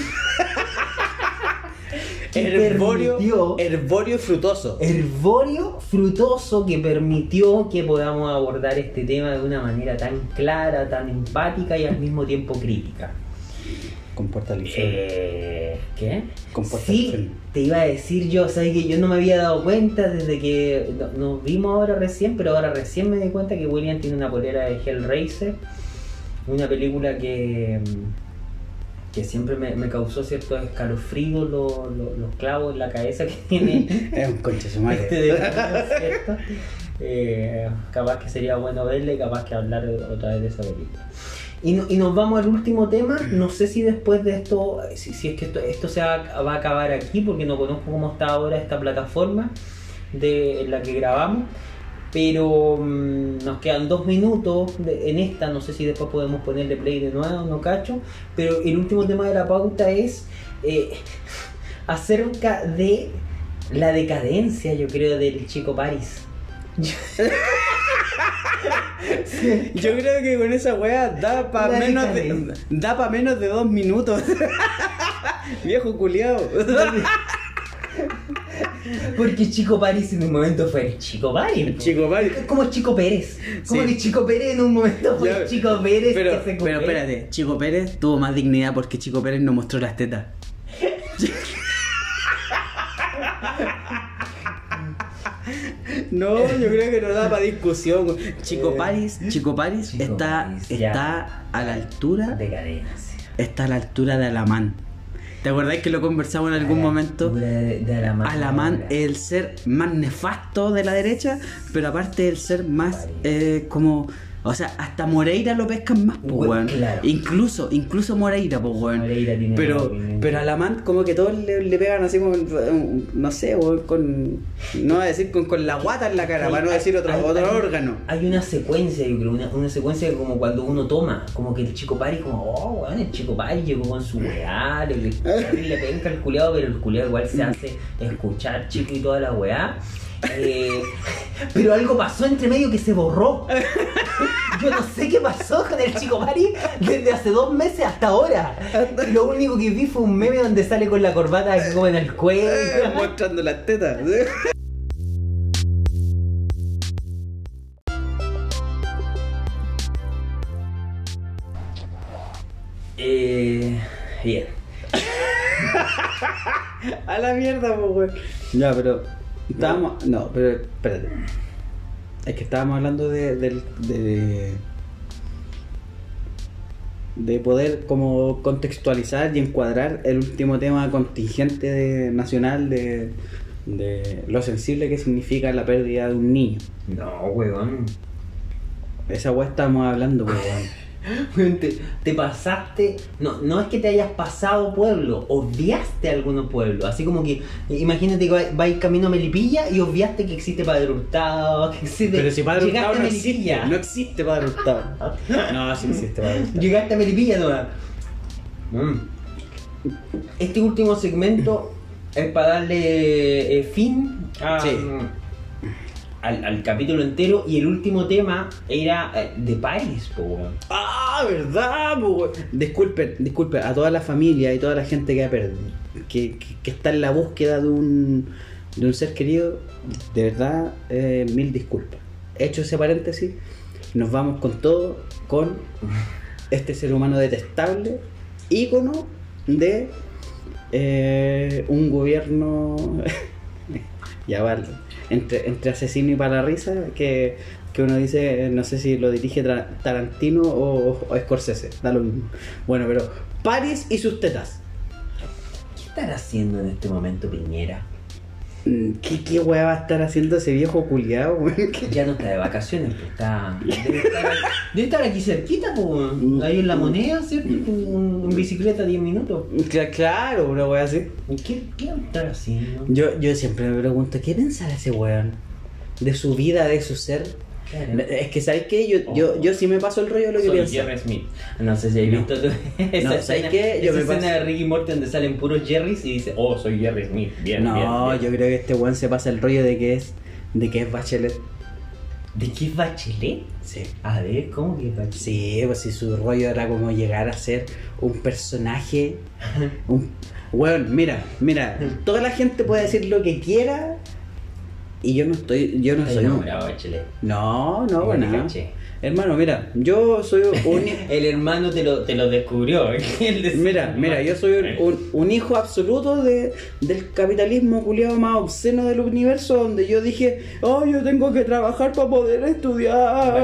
Herborio, permitió- herborio frutoso. herborio frutoso que permitió que podamos abordar este tema de una manera tan clara, tan empática y al mismo tiempo crítica. El infierno. Eh, ¿Qué? Comporta Sí, te iba a decir yo, sabes que yo no me había dado cuenta desde que no- nos vimos ahora recién, pero ahora recién me di cuenta que William tiene una polera de Hellraiser, una película que, mm, que siempre me, me causó ciertos escalofríos los, los- los clavos en la cabeza que tiene <laughs> Es un conche su madre. este demonio, ¿cierto? Eh, capaz que sería bueno verle y capaz que hablar otra vez de esa película. Y, no- y nos vamos al último tema. No sé si después de esto, si, si es que esto, esto se va, va a acabar aquí, porque no conozco cómo está ahora esta plataforma de, en la que grabamos. Pero mm, nos quedan dos minutos de- en esta. No sé si después podemos ponerle play de nuevo, no cacho. Pero el último tema de la pauta es eh, acerca de la decadencia, yo creo, del chico Paris. <laughs> <laughs> Yo creo que con esa wea da para menos de da pa menos de dos minutos. <laughs> Viejo culiao. Porque Chico París en un momento fue el Chico París. po. Chico París. Es como Chico Pérez. Como Sí. que Chico Pérez en un momento fue Ya, el Chico Pérez Pero, que se pero espérate, Chico Pérez tuvo más dignidad porque Chico Pérez no mostró las tetas. <laughs> <laughs> No, yo creo que no da para discusión. Chico Chico París Chico está, París, ya. está a la altura, Decadencia. está a la altura de Alamán. ¿Te acordás que lo conversamos en algún momento? De, de Alamán. Alamán es el ser más nefasto de la derecha, pero aparte el ser más eh, como. O sea, hasta Moreira lo pescan más, pues, Bueno, weón. claro. Incluso, incluso Moreira, pues, weón. Moreira tiene Pero, pero Alamán, como que todos le, le pegan así como, eh, no sé, weón, con. No voy a decir con, con la guata en la cara, para no decir otro, Hay- otro hay- órgano. Hay una secuencia, yo creo, una, una secuencia como cuando uno toma, como que el chico Pari, como, oh, weón, el chico Pari llegó con su weá, le, le, le <laughs> penca el culeado, pero el culeado igual se hace escuchar chico y toda la weá. Eh, pero algo pasó entre medio que se borró. Yo no sé qué pasó con el chico Pari desde hace dos meses hasta ahora. Y lo único que vi fue un meme donde sale con la corbata como en el cuello. <laughs> Mostrando las tetas. Eh, bien. <laughs> A la mierda, pues, weón. Ya, pero. Estábamos. No, pero espérate. Es que estábamos hablando de. del- de, de poder como contextualizar y encuadrar el último tema contingente de- nacional de, de lo sensible que significa la pérdida de un niño. No, weón. Esa weá estábamos hablando, <laughs> weón. Te, te pasaste, no, no es que te hayas pasado pueblo, obviaste algunos pueblos. Así como que, imagínate que vais camino a Melipilla y obviaste que existe Padre Hurtado, que existe. Pero si Padre Hurtado no a existe, Melipilla. no existe Padre Hurtado. No, sí existe Padre Hurtado. Llegaste a Melipilla, no. Mm. Este último segmento es para darle eh, fin a- Sí. Al, al capítulo entero y el último tema era eh, de Paris, po. Ah, verdad, po. Disculpen, disculpen a toda la familia y toda la gente que ha perdido, que, que- que está en la búsqueda de un, de un ser querido, de verdad, eh, mil disculpas. Hecho ese paréntesis, nos vamos con todo, con este ser humano detestable, ícono de eh, un gobierno, <laughs> ya vale, entre, entre asesino y para la risa, que, que uno dice, no sé si lo dirige Tarantino o, o Scorsese, da lo mismo. Bueno, pero Paris y sus tetas. ¿Qué estará haciendo en este momento Piñera? Mm, ¿Qué, qué weá va a estar haciendo ese viejo culiado, <laughs> Ya no está de vacaciones, pues está. Debe estar, debe estar aquí cerquita, pues. Ahí en la moneda, ¿cierto? En, en bicicleta 10 minutos. Claro, una weá así. ¿Qué, qué va a estar haciendo? Yo, yo siempre me pregunto, ¿qué pensará ese weón? De su vida, de su ser. Es que, ¿sabes qué? Yo, yo, yo sí me paso el rollo de lo que Soy pienso. Jerry Smith. No sé si habéis No. visto tú <laughs> esa <laughs> No, escena, ¿sabes qué? Yo esa me escena paso- de Ricky Morty donde salen puros Jerrys y dice, oh, soy Jerry Smith. Bien, no, bien, bien. yo creo que este weón se pasa el rollo de que es de que es Bachelet. ¿De qué es Bachelet? Sí. A ver, ¿cómo que es Bachelet? Sí, pues si su rollo era como llegar a ser un personaje. <laughs> Un... Weón, mira, mira, toda la gente puede decir lo que quiera y yo no estoy, yo no Estoy soy enamorado de. No, no, bueno. Hermano, mira, yo soy un... <laughs> El hermano te lo, te lo descubrió. <laughs> Mira, mira, yo soy un, un- un hijo absoluto de, del capitalismo culiado más obsceno del universo, donde yo dije, oh, yo tengo que trabajar para poder estudiar.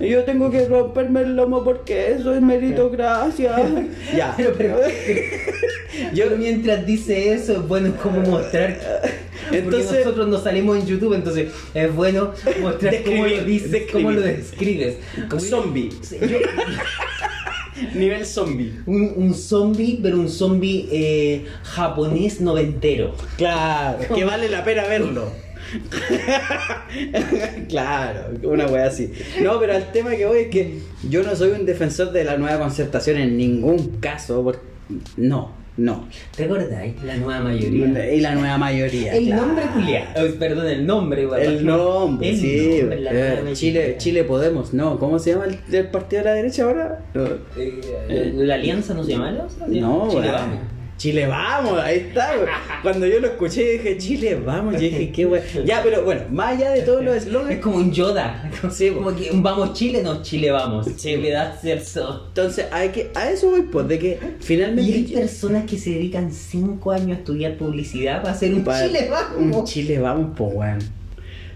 Yo tengo que romperme el lomo porque eso es meritocracia. <laughs> ya. Pero, pero- Yo mientras dice eso es bueno como mostrar porque Entonces- nosotros no salimos en YouTube entonces es bueno mostrar cómo lo dices describir. cómo lo describes Como- Zombie. Yo- <laughs> Nivel zombie. un, un zombie pero un zombie eh, japonés noventero Claro, que vale la pena verlo. <laughs> claro, una wea así. No, pero el tema que voy es que yo no soy un defensor de la nueva concertación en ningún caso. porque- No, no. ¿te acordáis? la nueva mayoría Y la nueva mayoría. el claro. nombre Julián perdón el nombre igual. El nombre, El sí. nombre, la eh. Chile, Chile Podemos, no. ¿Cómo se llama el, el partido de la derecha ahora? No. Eh, ¿la alianza no se llama alianza? No, Chile. Vamos. Chile vamos, ahí está. güey. <laughs> Cuando yo lo escuché dije, Chile vamos, yo dije, qué bueno. Ya, pero bueno, más allá de todos los Es eslogans, como un Yoda. Sí, como que un vamos Chile, no, Chile vamos. Chile da cierto. entonces hay que, a eso voy, pues, de que Y hay finalmente... personas que se dedican 5 años a estudiar publicidad para hacer un Chile Un vamos. Chile vamos, pues, weón.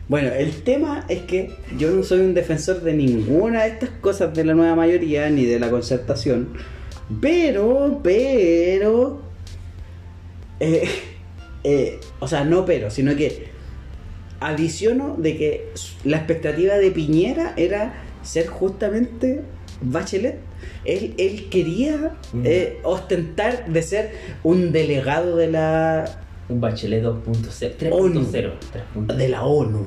Bueno, el tema es que yo no soy un defensor de ninguna de estas cosas de la nueva mayoría ni de la concertación. Pero, pero. Eh, eh, o sea, no pero, sino que adiciono de que la expectativa de Piñera era ser justamente Bachelet. Él, él quería Mm. eh, ostentar de ser un delegado de la Un Bachelet 2.0. ONU. 3.0. 3.0. de la ONU.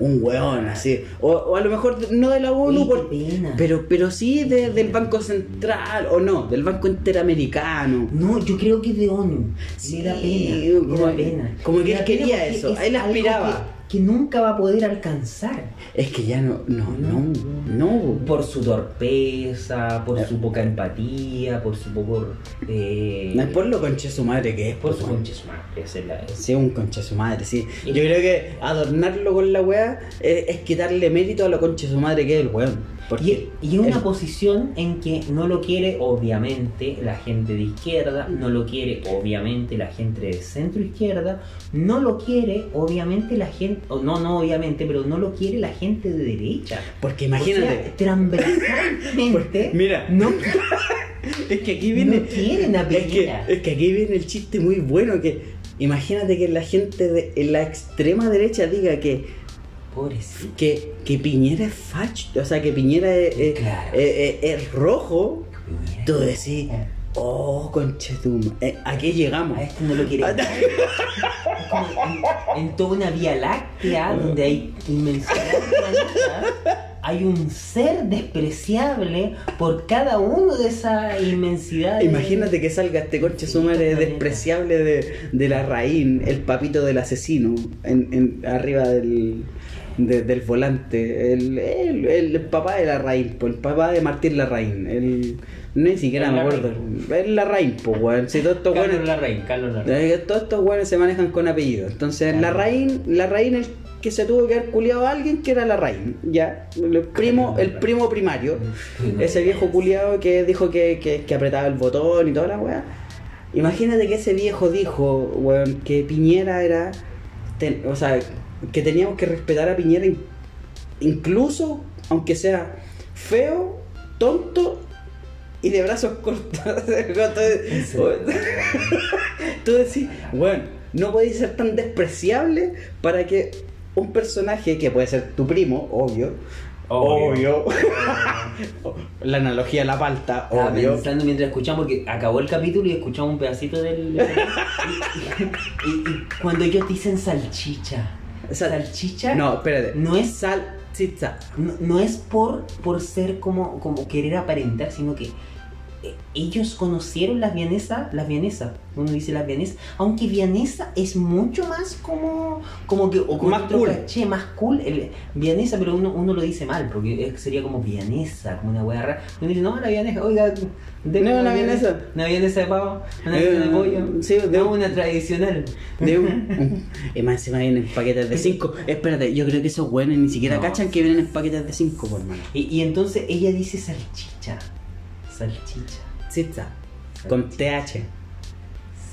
Un weón así. O, o a lo mejor no de la ONU, por- pero, pero sí de- del Banco Central, o no, del Banco Interamericano. No, yo creo que es de ONU. me da Sí, pena. Me como- da pena. como que él quería eso, es él aspiraba. Que, nunca va a poder alcanzar. Es que ya no, no, no, no. Por su torpeza, por su poca empatía, por su poco. Eh, No es por lo conche su madre que es, por pues, su conche su madre, es la- Sí, un concha su madre, sí. Yo creo que adornarlo con la weá es, es quitarle mérito a lo concha su madre que es el weón. Porque Y, y una el- posición en que no lo quiere obviamente la gente de izquierda, no lo quiere obviamente la gente de centro izquierda, no lo quiere obviamente la gente, o no, no obviamente, pero no lo quiere la gente de derecha. porque O imagínate. sea, transversalmente, <laughs> Mira. no, <laughs> Es que aquí viene. no quieren a es, que, es que aquí viene el chiste muy bueno que imagínate que la gente de en la extrema derecha diga que, Pobrecito. que, que Piñera es facho, o sea que Piñera es, es- Claro. es- es- es rojo, Piñera. tú decís, oh conchetum, eh, ¿a qué llegamos? A este no lo quiere. en, en toda una vía láctea donde hay inmensidad hay un ser despreciable por cada uno de esa inmensidad. de- Imagínate que salga este conche su madre Planeta. despreciable de, de la raíz, el papito del asesino, en, en- arriba del, de- del volante, el, el, el papá de la raíz, el papá de Martín Larraín, el, ni siquiera me acuerdo, es Larraín, pues weón, si todos estos Carlos weones- Larraín, Carlos Larraín. eh, todos estos weones se manejan con apellido, entonces Claro. Larraín, Larraín el que se tuvo que haber culiado a alguien que era Larraín, ya, el primo, el primo primario. <laughs> Ese viejo culiado que dijo que, que, que apretaba el botón y toda la weá. Imagínate que ese viejo dijo, weón, que Piñera era. ten- o sea, que teníamos que respetar a Piñera in- incluso aunque sea feo, tonto y de brazos cortos. <laughs> Entonces, <laughs> Tú decís, bueno, no podéis ser tan despreciable para que un personaje que puede ser tu primo, obvio, obvio, <laughs> la analogía a la palta, Estaba obvio, pensando mientras escuchamos, porque acabó el capítulo y escuchamos un pedacito del. y, y- y cuando ellos dicen salchicha, Sal- salchicha no, espérate, no es salchicha, no, no es por, por ser como, como querer aparentar, sino que ellos conocieron las vienesas, las vienesas, uno dice las vienesas, aunque vienesa es mucho más como, como que, o con Más cool. caché, más cool, el vienesa, pero uno, uno lo dice mal, porque sería como vienesa, como una hueá rara. Uno dice, no, la vienesa, oiga, de No, una vienesa. Una vienesa de pavo, una Eh, vienesa de pollo, sí, de- no, una tradicional. de un- <laughs> y más encima vienen en paquetes de 5. Espérate, yo creo que esos buenos ni siquiera No. cachan que vienen en paquetes de 5, por mano. Y, y entonces ella dice salchicha, salchicha. Chicha, con TH,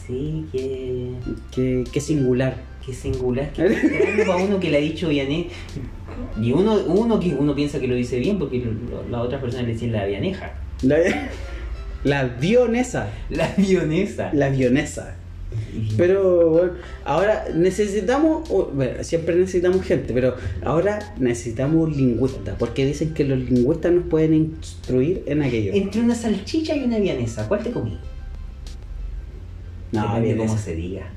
Sí, que, que, que singular. que singular. <laughs> Extraño para uno que le ha dicho Vianey. Y uno, uno que uno piensa que lo dice bien porque las otras personas le dicen la vianeja. La, <laughs> la vionesa, La vionesa. la vionesa. Pero bueno, ahora necesitamos, o- bueno, siempre necesitamos gente, pero ahora necesitamos lingüistas, porque dicen que los lingüistas nos pueden instruir en aquello. Entre una salchicha y una vianesa, ¿cuál te comí? No, Depende cómo se diga.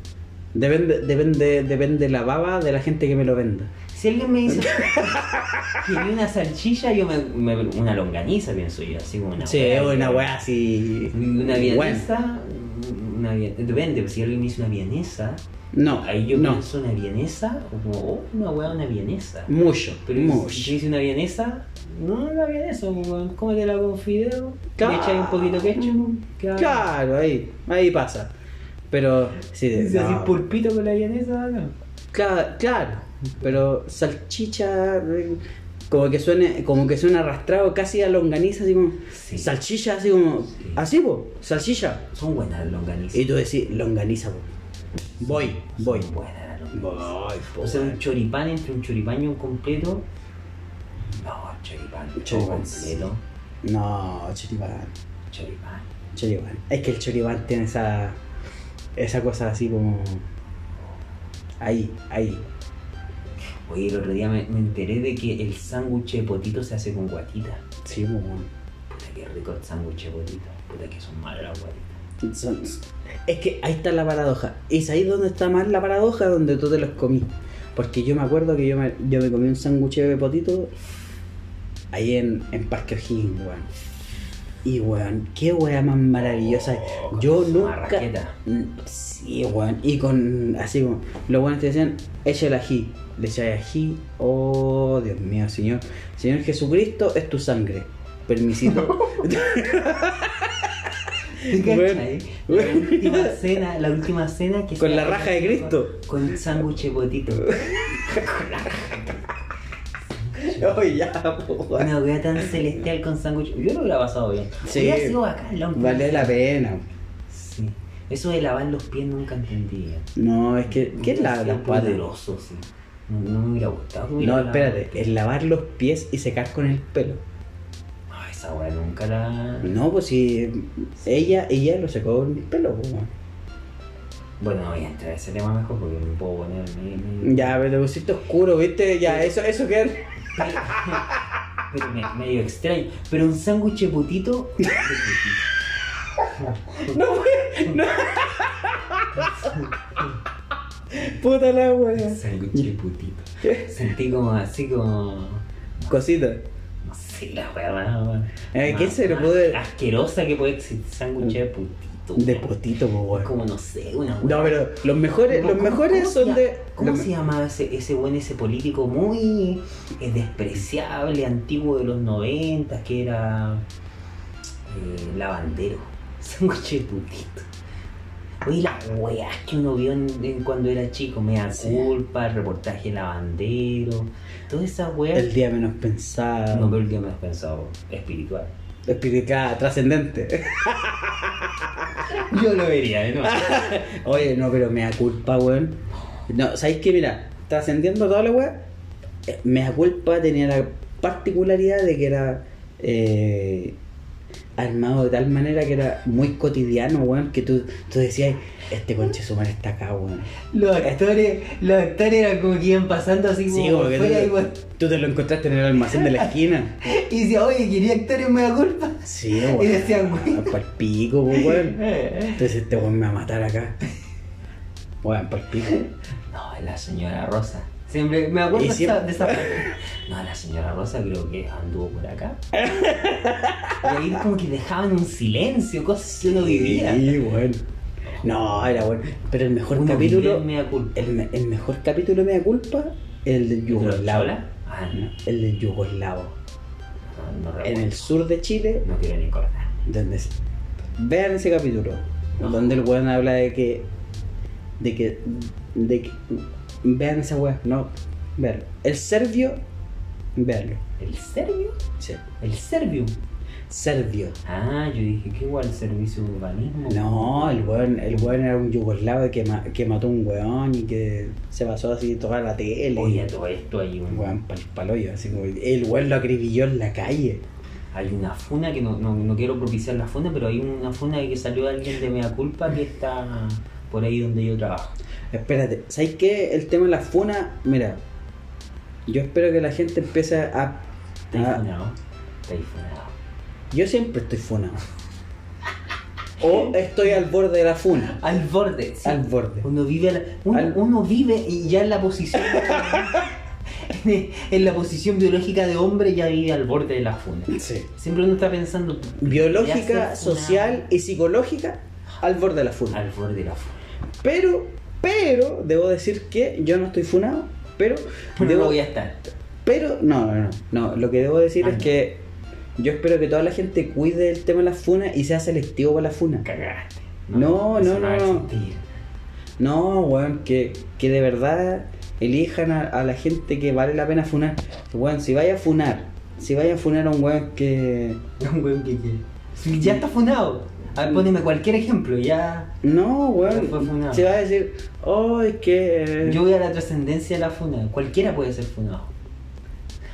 Depende, depende, depende la baba de la gente que me lo venda. Si alguien me dice <laughs> que vi una salchicha, yo me, me- una longaniza pienso yo, así como una Sí, hueá, una weá así. Una Bueno. Una depende, si alguien me dice una vienesa, No, ahí yo no. pienso una vienesa, como, oh, una hueá, una vienesa. Mucho, Pero si mucho. te dice una vienesa, no, una vienesa, weón, cómetela con fideo, Claro. le echas un poquito de ketchup, claro. Claro, ahí, ahí pasa. Pero, sí, así no. pulpito con la vienesa, ¿no? Claro, claro, pero salchicha, eh, como que suene, como que suena arrastrado casi a longaniza, así como, Sí. salchicha, así como, Sí. así, po, salchicha. Son buenas las longanizas. Y tú decís, longaniza, po. Voy, voy. Son buenas las longanizas. Voy, po, O sea, un choripán entre un choripán y un completo. No, choripán. todo Choripán. completo. No, choripán, Choripán. choripán. Es que el choripán tiene esa, esa cosa así como, ahí, ahí. Oye, el otro día me, me enteré de que el sándwich de potito se hace con guatita. Sí, weón. Puta que rico el sándwich de potito. Puta que son malas las guatitas. Es que ahí está la paradoja. Es ahí donde está más la paradoja, donde tú te los comí. Porque yo me acuerdo que yo me, yo me comí un sándwich de potito ahí en, en Parque O'Higgins, weón. Y weón, qué weá más maravillosa. Yo con su nunca. marraqueta. Mm, Sí, weón. Y con. Así como. Los buenos te decían, echa el ají. Le echáis ají. Oh, Dios mío, Señor. Señor Jesucristo es tu sangre. Permisito. <laughs> <laughs> ¿Te Bueno, cachai? bueno. La última cena, la última cena que Con la raja de con- Cristo. Con el sándwich de potito. <laughs> Oye, ya, po, weón. Una wea tan celestial con sándwich. Yo lo hubiera pasado bien. Sí. Hubiera sido bacán la Vale la pena. Sí. Eso de lavar los pies nunca entendí. No, es que. ¿Qué es patas? poderoso, sí. No, no me hubiera gustado. hubiera No, espérate, es lavar los pies y secar con el pelo. No, esa wea nunca la. No, pues si ella, ella lo secó con el pelo, pues. Bueno, no voy a entrar a ese tema mejor porque me puedo poner. me- Ya, pero te pusiste oscuro, ¿viste? Ya, eso, eso que Pero me- medio extraño. Pero un sándwich putito. <laughs> No, no. <laughs> Puta la wea. Sándwich de putito. Sentí como así como. Cosita. No sé, la wea más. Eh, ¿qué se le puede- Asquerosa que puede existir sándwich de putito. De potito, pues, como, no sé, una. No, pero los mejores, los ¿Cómo- mejores cómo son de. ¿Cómo los- se llamaba ese, ese buen, ese político muy eh, despreciable, antiguo de los noventas, que era eh, lavandero? <laughs> Sándwich de putito. Oye, las weas que uno vio en, en cuando era chico, me da Sí. culpa, el reportaje lavandero, todas esas weas. El día menos pensado. No, pero el día me has pensado espiritual. Espiritual, trascendente. <laughs> Yo lo vería, ¿no? <laughs> Oye, no, pero me da culpa, weón. No, ¿sabéis qué? Mira, trascendiendo toda la weá, eh, me da culpa tenía la particularidad de que era eh, armado de tal manera que era muy cotidiano, weón, que tú, tú decías, este conche su madre está acá, weón. Los actores, los actores eran como que iban pasando así como Sí, como que fuera y, tú, tú te lo encontraste en el almacén de la esquina. <laughs> y decía, oye, quería actores me da culpa. Sí, <laughs> Y weón. decían, güey. Pa'l pico, pues, weón. <laughs> Entonces este weón me va a matar acá. Weón, pa'l pico. No, es la señora Rosa. Siempre me acuerdo de siempre- esa, de esa parte. <laughs> No, la señora Rosa creo que anduvo por acá. <laughs> Y ahí como que dejaban un silencio, cosas que uno vivía. Sí, weón. No, era bueno. Pero el mejor Uno capítulo. mea culpa. El, me- el mejor capítulo me da culpa, el del ¿De los Yugoslavo. Ah, no, No, el del Yugoslavo. no, no En el sur de Chile, No quiero ni acordar. donde vean ese capítulo, donde el weón habla de que. de que. de que. Vean esa weá, no, verlo. El serbio, verlo. ¿El serbio? Sí. ¿El serbio? Serbio. Ah, yo dije que igual servicio urbanismo. No, el weón, el weón era un yugoslavo que, ma- que mató a un weón y que se pasó así toda la tele. Oye, todo esto hay un, Weón, pal paloyo, así como el weón lo acribilló en la calle. hay una funa que no, no, no quiero propiciar la funa, pero hay una funa que salió alguien de mea culpa que está por ahí donde yo trabajo. Espérate, ¿sabes qué? El tema de la funa, mira, yo espero que la gente empiece a... ¿Estáis a- funado? ¿Estáis funado? yo siempre estoy funado. O estoy al borde de la funa. Al borde, sí. Al borde. Uno vive, la- uno, Al- uno vive y ya en la posición <laughs> en la posición biológica de hombre ya vive al borde de la funa. Sí. Siempre uno está pensando Biológica, social y psicológica al borde de la funa. al borde de la funa. Pero, pero, debo decir que yo no estoy funado, pero... Debo- no voy a estar. Pero, no, no, no, no, lo que debo decir Ah, es no. que yo espero que toda la gente cuide el tema de las funas y sea selectivo para la funa. Cagaste. No, no, a no, no. No, weón, que, que de verdad elijan a, a la gente que vale la pena funar. Weón, si vaya a funar, si vaya a funar a un weón que. <laughs> Un weón que quiere. Sí, Ya está funado. A ver, poneme cualquier ejemplo, ya. No, weón. Se va a decir, oh, es que. eh, Yo voy a la trascendencia de la funa. Cualquiera puede ser funado.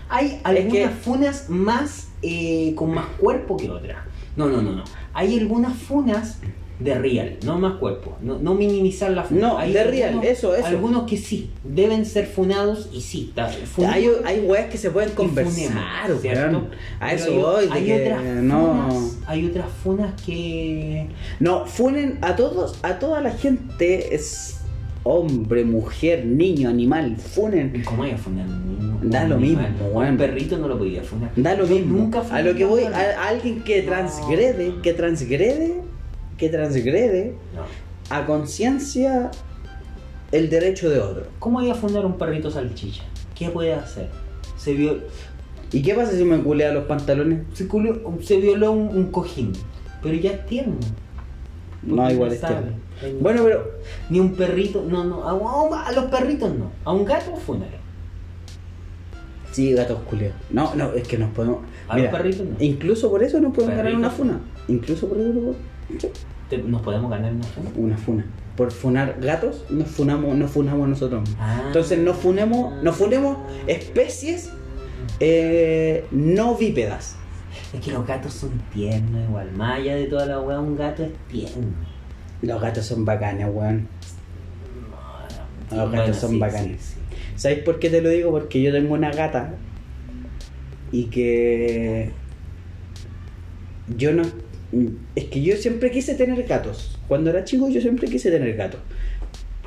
Hay algunas que- funas más eh, con más cuerpo que otras. No, no, no, no. Hay algunas funas de real, no más cuerpo. No, no minimizar la funa. No, Hay de real, algunos- eso, eso. Algunos que sí, deben ser funados y sí. está- funemos Hay, hay weas que se pueden conversar, funemos. A eso hay- voy, de hay que otras no. funas- hay otras funas que. No, funen a todos, a toda la gente, es hombre, mujer, niño, animal, funen. ¿Cómo hay a funar un? Da lo mismo. Un perrito no lo podía funar. Da lo Yo mismo. Nunca a lo que voy, a, a alguien que No. transgrede, que transgrede, que transgrede No. a conciencia el derecho de otro. ¿Cómo hay a fundar un perrito salchicha? ¿Qué puede hacer? Se, vio, ¿Y qué pasa si me culea los pantalones? se, culió- se violó un, un cojín, pero ya es tierno. No, igual no es tierno. Bueno, pero Ni un perrito, no, no, a, a- a los perritos no. A un gato funare. sí, gatos culeados. No, no, es que nos podemos. A los perritos no. Incluso por eso nos podemos ganar una funa. Incluso por eso no- sí, Te- ¿Nos podemos ganar una funa? una funa. Por funar gatos, nos funamos, nos funamos nosotros mismos. Ah. Entonces no funemos, no funemos especies eh, no bípedas. Es que los gatos son tiernos igual. Más allá de toda la weá, un gato es tierno. Los gatos son bacanes, weón. Los gatos Bueno, son sí, bacanes. sí, sí. ¿Sabéis por qué te lo digo? Porque yo tengo una gata y que yo no... Es que yo siempre quise tener gatos. Cuando era chico yo siempre quise tener gatos.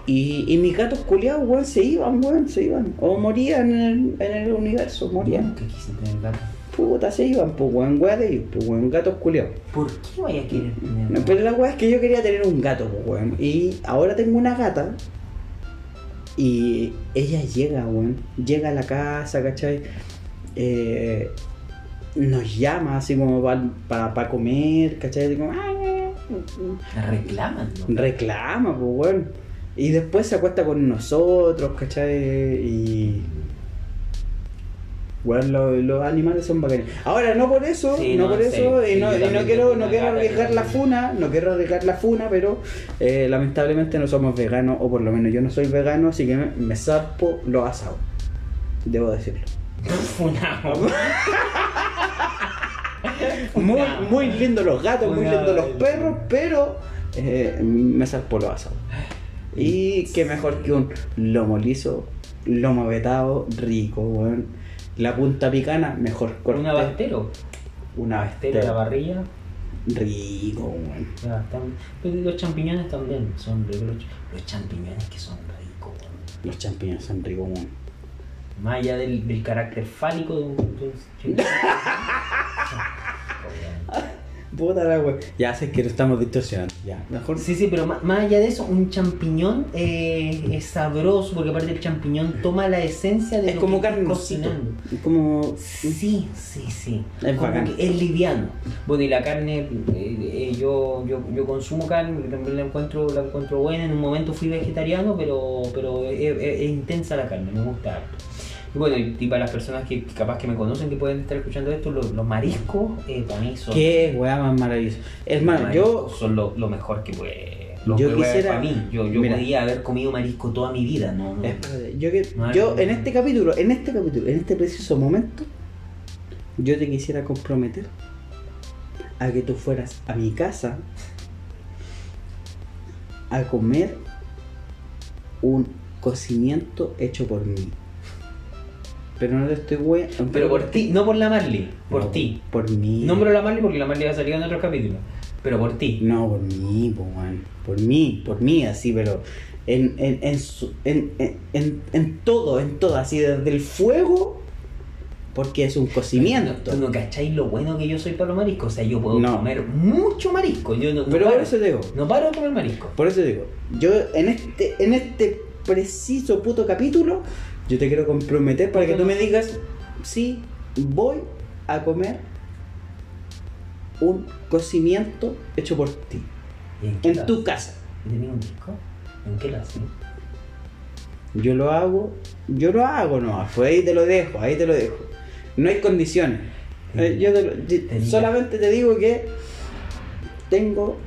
Y, y mis gatos culiados, weón, se iban, weón, se iban. O morían en el, en el universo, morían. Nunca quise tener gato. Puta, se iban, pues, weón, weón de ellos, pues, weón, gatos culiados. ¿Por qué vaya a querer tener No, pero la weá es que yo quería tener un gato, pues, weón. Y ahora tengo una gata. Y ella llega, weón. Llega a la casa, ¿cachai? Eh, nos llama así como para comer, ¿cachai? "Ah, Me reclaman, ¿no? reclama, pues, weón. Y después se acuesta con nosotros, ¿cachai? Y. Lo- los animales son bacanes. Ahora, no por eso, Sí, no, no, por sí, eso, y sí, no, y no quiero, no quiero arriesgar la funa, no quiero arriesgar la funa, pero eh, lamentablemente no somos veganos, o por lo menos yo no soy vegano, así que me, me zarpo los asados. Debo decirlo. <laughs> Funado. <laughs> Muy, muy lindos los gatos, muy lindos los perros, pero eh, me zarpo los asados. Y qué mejor que un lomo liso, lomo vetado, rico, weón. La punta picana, mejor corte. Un abastero. Una Abastero la parrilla. Rico, weón. Ya, están- Pero los champiñones también son ricos. Los, champiñones que son ricos. weón. Los champiñones son ricos, weón. Más allá del, del carácter fálico de un, de un. <laughs> <laughs> Puta la weón. Ya sé que lo estamos distorsionando. Ya, mejor. Sí, sí, pero más allá de eso, un champiñón eh, es sabroso porque aparte el champiñón toma la esencia de Es lo como que estás cocinando. Es como. Sí, sí, sí. Es Como bacán. que es liviano. Bueno, y la carne, eh, eh, yo, yo, yo consumo carne, porque también la encuentro, la encuentro buena. En un momento fui vegetariano, pero, pero es, es- es intensa la carne, me gusta harto. Y bueno, y, para las personas que capaz que me conocen, que pueden estar escuchando esto, los, los mariscos eh, para mí son... Qué weá más maravillosa. Es más, yo. Son lo, lo mejor que puede... Yo quisiera- para mí. Yo, yo Mira. podía haber comido marisco toda mi vida, ¿no? no. Espérate, yo, que, No, yo no, en este capítulo, en este capítulo, en este preciso momento, yo te quisiera comprometer a que tú fueras a mi casa a comer un cocimiento hecho por mí. Pero no te estoy we... Pero por ti, no por la Marley, por No, ti. Por mí. Nombro a la Marley porque la Marley ha salido en otros capítulos. Pero por ti. No, por mí, po. Por mí, por mí, así, pero en, en, en, su- en, en, en, todo, en todo, así, desde el fuego, porque es un cocimiento. Tú no cacháis lo bueno que yo soy para los mariscos. O sea, yo puedo No. comer mucho marisco. Yo no, no Pero por paro, eso te digo, no paro de comer marisco. por eso te digo, yo en este, en este preciso puto capítulo, yo te quiero comprometer para que tú me digas, sí, voy a comer un cocimiento hecho por ti. ¿Y en qué en tu casa. ¿Tenés un disco? ¿En qué lo haces? Yo lo hago, yo lo hago nomás, pues ahí te lo dejo, ahí te lo dejo. No hay condiciones. Eh, yo te lo- Tenía. solamente te digo que tengo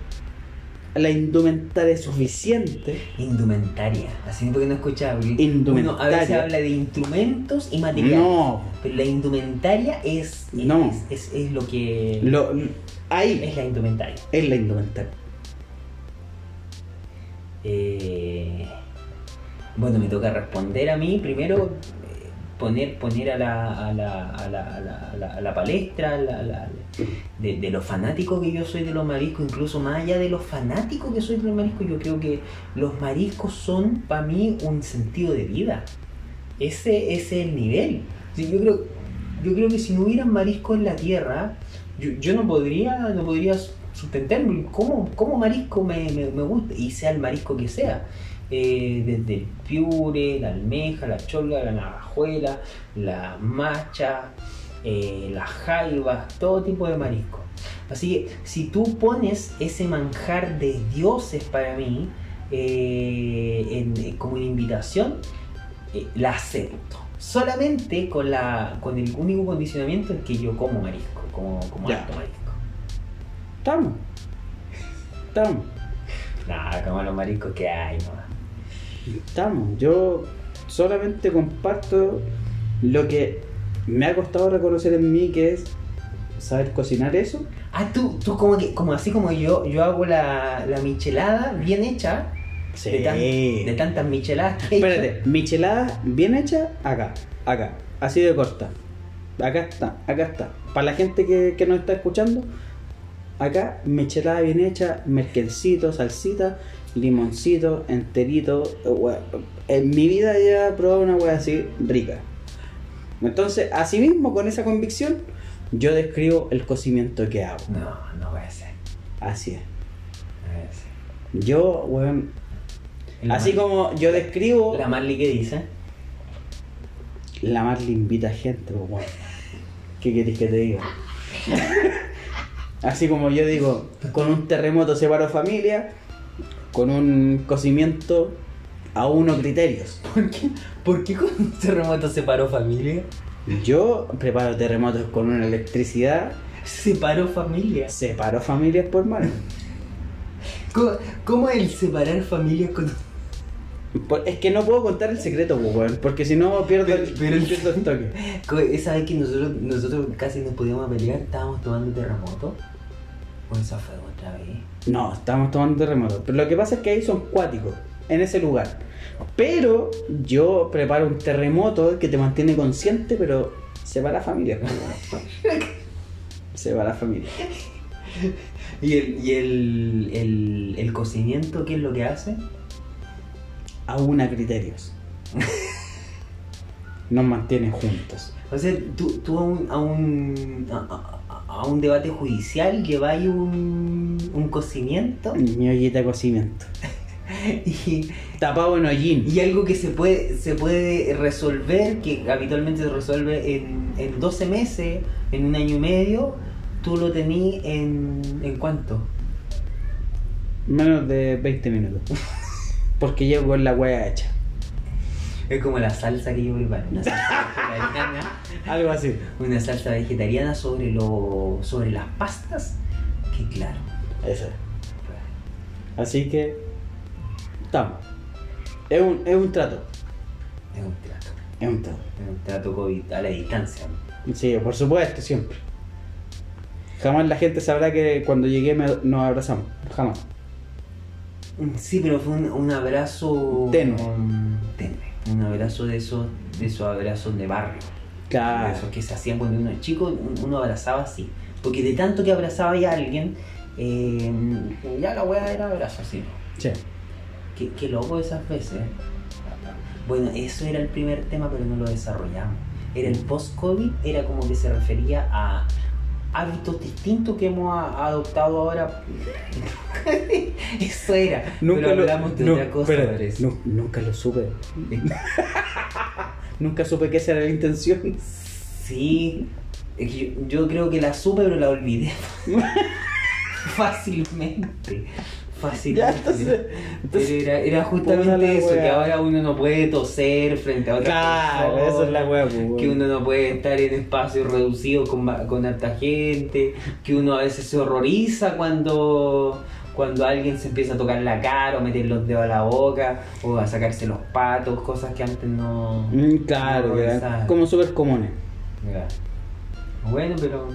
la indumentaria suficiente. Indumentaria. Así porque no escuchaba. Indumentaria. Uno a veces habla de instrumentos y materiales. No, Pero la indumentaria es, es, No. es, es lo que lo, ahí es la indumentaria. es la indumentaria. Eh, bueno, me toca responder a mí. Primero, poner, poner a, la, a, la, a, la, a, la, a la- palestra de, de lo fanático que yo soy de los mariscos, incluso más allá de lo fanático que soy de los mariscos, yo creo que los mariscos son para mí un sentido de vida. Ese, ese es el nivel. Sí, yo, creo, yo creo que si no hubieran mariscos en la tierra, yo, yo no podría no podría sustentarme. ¿Cómo, cómo marisco me, me, me gusta? Y sea el marisco que sea. Eh, desde el piure, la almeja, la cholga, la navajuela, la macha, eh, las jaivas, todo tipo de marisco. Así que si tú pones ese manjar de dioses para mí eh, en- como una invitación, la acepto. Solamente con, la, con el único condicionamiento es que yo como marisco, como, como Ya. harto marisco. Estamos. Estamos. Nada, como los mariscos que hay, no. Estamos. Yo solamente comparto lo que me ha costado reconocer en mí, que es saber cocinar eso. Ah, tú, tú como que, como así como yo, yo hago la, la michelada bien hecha, de, tan- de tantas micheladas que he hecho. Espérate, michelada bien hecha, acá, acá, así de corta. Acá está, acá está. Para la gente que, que nos está escuchando, acá michelada bien hecha, merquencito, salsita, limoncito, enterito. wea. En mi vida ya he probado una wea así rica. Entonces, así mismo, con esa convicción, yo describo el cocimiento que hago. No, no puede ser. Así es. no puede ser. Yo, weón, así Marley- como yo describo... La Marley que dice. La Marley invita gente, weón. ¿Qué querés que te diga? <laughs> Así como yo digo, con un terremoto separo familia, con un cocimiento a uno criterios. <laughs> ¿Por qué, ¿Por qué con un terremoto separó familia? Yo preparo terremotos con una electricidad, Separó familia. separo familias por mano. ¿Cómo, cómo es el separar familias con.? Por- Es que no puedo contar el secreto, pues, weón, porque si no pierdo, el, Pero- pero el- <laughs> pierdo el toque. Esa vez que nosotros, nosotros casi nos podíamos pelear, estábamos tomando terremoto. O esa fue otra vez. No, estamos tomando terremoto. Pero lo que pasa es que ahí son cuáticos, en ese lugar. Pero yo preparo un terremoto que te mantiene consciente, pero separa familias. separa familias. ¿Y, el, y el, el, el cocimiento qué es lo que hace? A una criterios. Nos mantiene juntos. O sea, tú, tú a, un, a, un, a, a- un debate judicial lleváis un, un cocimiento Mi ollita de cocimiento. <laughs> y, Tapado en hollín. y algo que se puede, se puede resolver, que habitualmente se resuelve en, en 12 meses, en un año y medio, tú lo tenís en, en cuánto? Menos de 20 minutos. <laughs> Porque llego con la wea hecha. Es como la salsa que yo preparo, una salsa vegetariana, <laughs> Algo así. una salsa vegetariana sobre, lo, sobre las pastas, que claro, Eso. Así que. Estamos. Es un, es un trato. es un trato, Es un trato. es un trato COVID a la distancia. Sí, por supuesto, siempre. Jamás la gente sabrá que cuando llegué me- nos abrazamos. Jamás. Sí, pero fue un, un abrazo Tenue. um, tenue. Un abrazo de esos, de esos abrazos de barrio. Claro. Esos que se hacían cuando uno es chico, un- uno abrazaba así. Porque de tanto que abrazaba ya a alguien, eh, ya la weá era abrazo así. Sí. Qué, qué loco esas veces. Bueno, eso era el primer tema, pero no lo desarrollamos. Era el post-COVID, era como que se refería a hábitos distintos que hemos adoptado ahora. <laughs> eso era. pero hablamos de no, otra cosa. nu- nunca lo supe. <laughs> nunca supe que esa era la intención. Sí, yo creo que la supe, pero la olvidé. <laughs> Fácilmente. Fácil. Ya, entonces- era, justamente eso, wea. que ahora uno no puede toser frente a otra Claro, eso es la wea, pues. Que uno no puede estar en espacios reducidos con, con harta gente, que uno a veces se horroriza cuando, cuando alguien se empieza a tocar la cara o meter los dedos a la boca o a sacarse los patos, cosas que antes no... Mm, claro, no como súper comunes. Bueno, pero...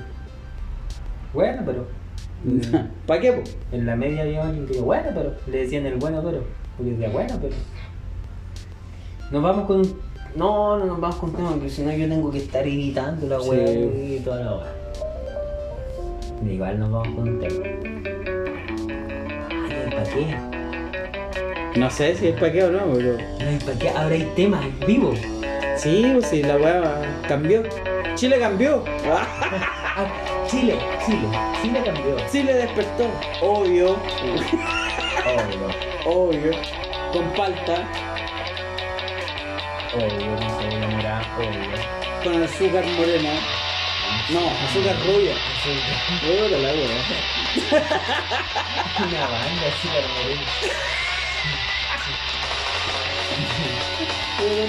Bueno, pero... <laughs> ¿Para qué? po? En la media había alguien que decía, bueno, pero le decían el bueno, pero. Porque decía, bueno, pero. Nos vamos con un. No, no nos vamos con tema, porque si no yo tengo que estar editando la Sí. weá y toda la hora. Igual nos vamos con un tema. Ay, ¿para qué? No sé si es para qué o no, pero. Ay, ¿Para qué? Ahora hay temas en vivo. Sí, pues sí, la weá cambió. Chile cambió. <laughs> <laughs> Chile, Chile, Chile cambió. Chile despertó. Obvio, Obvio, obvio. Con palta, obvio, no se enamora, obvio. con azúcar morena. No, azúcar rubia. Puta la weá. <laughs> Una banda así para morir. Puta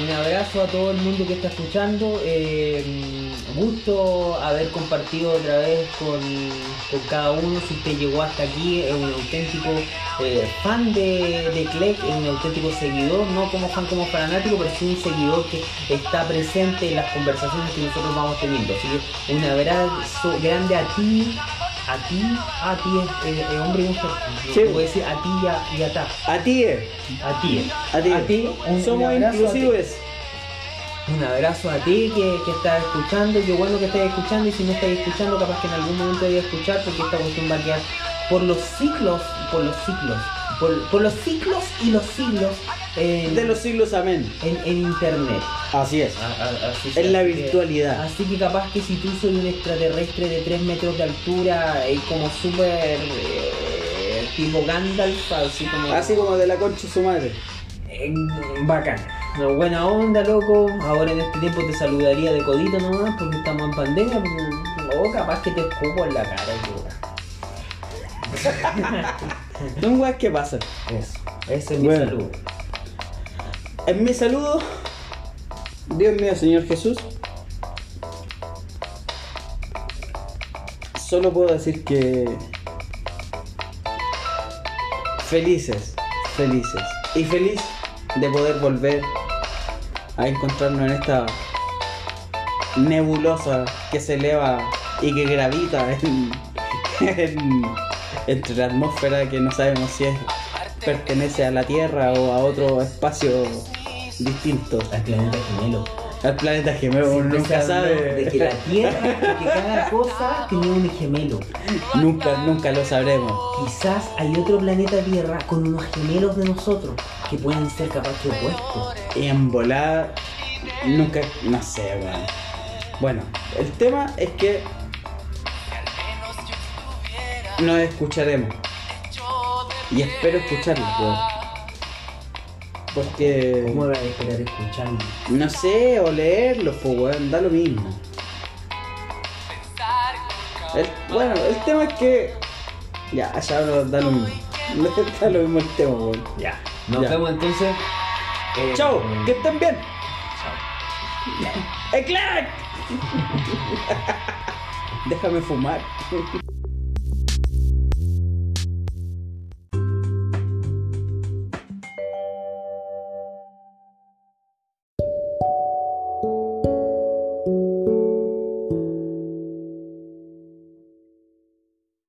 un abrazo a todo el mundo que está escuchando. Eh, gusto haber compartido otra vez con, con cada uno. Si usted llegó hasta aquí, es un auténtico eh, fan de, de Clegg, es un auténtico seguidor, no como fan como fanático, pero sí un seguidor que está presente en las conversaciones que nosotros vamos teniendo. Así que un abrazo grande a ti. A ti, a ti es eh, eh, hombre y mujer. Sí. A decir a ti y a, y a ta. A ti, eh. A ti. A ti. A ti. Un, Somos un abrazo a ti. inclusivos. Un abrazo a ti que, que estás escuchando. Qué bueno que estás escuchando. Y si no estás escuchando, capaz que en algún momento voy a escuchar porque esta cuestión va a quedar por los ciclos. Por los ciclos. Por, por los ciclos y los siglos en, De los siglos, amén. en, en internet. Así es. A- a- así En sea, la que- virtualidad. Así que capaz que si tú soy un extraterrestre de 3 metros de altura y como súper eh, tipo Gandalf, así como... Así como de la concha su madre. Eh, bacán. No, buena onda, loco. Ahora en este tiempo te saludaría de codito nomás porque estamos en pandemia. pero- O capaz que te escupo en la cara. y Son weas que pasan. weá. Eso. Ese es mi Bueno. saludo. En mi saludo, Dios mío, Señor Jesús. Solo puedo decir que felices, felices y feliz de poder volver a encontrarnos en esta nebulosa que se eleva y que gravita en, en- entre la atmósfera que no sabemos si es, pertenece a la Tierra o a otro espacio distinto. Al planeta gemelo. Al planeta gemelo, nunca sabe. De que la Tierra, de que cada cosa tenía un gemelo. Nunca, nunca lo sabremos. Quizás hay otro planeta Tierra con unos gemelos de nosotros que pueden ser capaz que opuestos. Y en volar, nunca, no sé, weón. Bueno, el tema es que nos escucharemos. Y espero escucharlos, weón. Porque, ¿Cómo vas a esperar escucharlo? no sé, o leerlos, pues, weón, da lo mismo. El- bueno, el tema es que. Ya, ya no da lo mismo. <laughs> Da lo mismo el tema, weón. Ya. Nos Ya. vemos entonces. eh, Chao, eh, que estén bien. chao. <laughs> ¡Eclac! <laughs> Déjame fumar.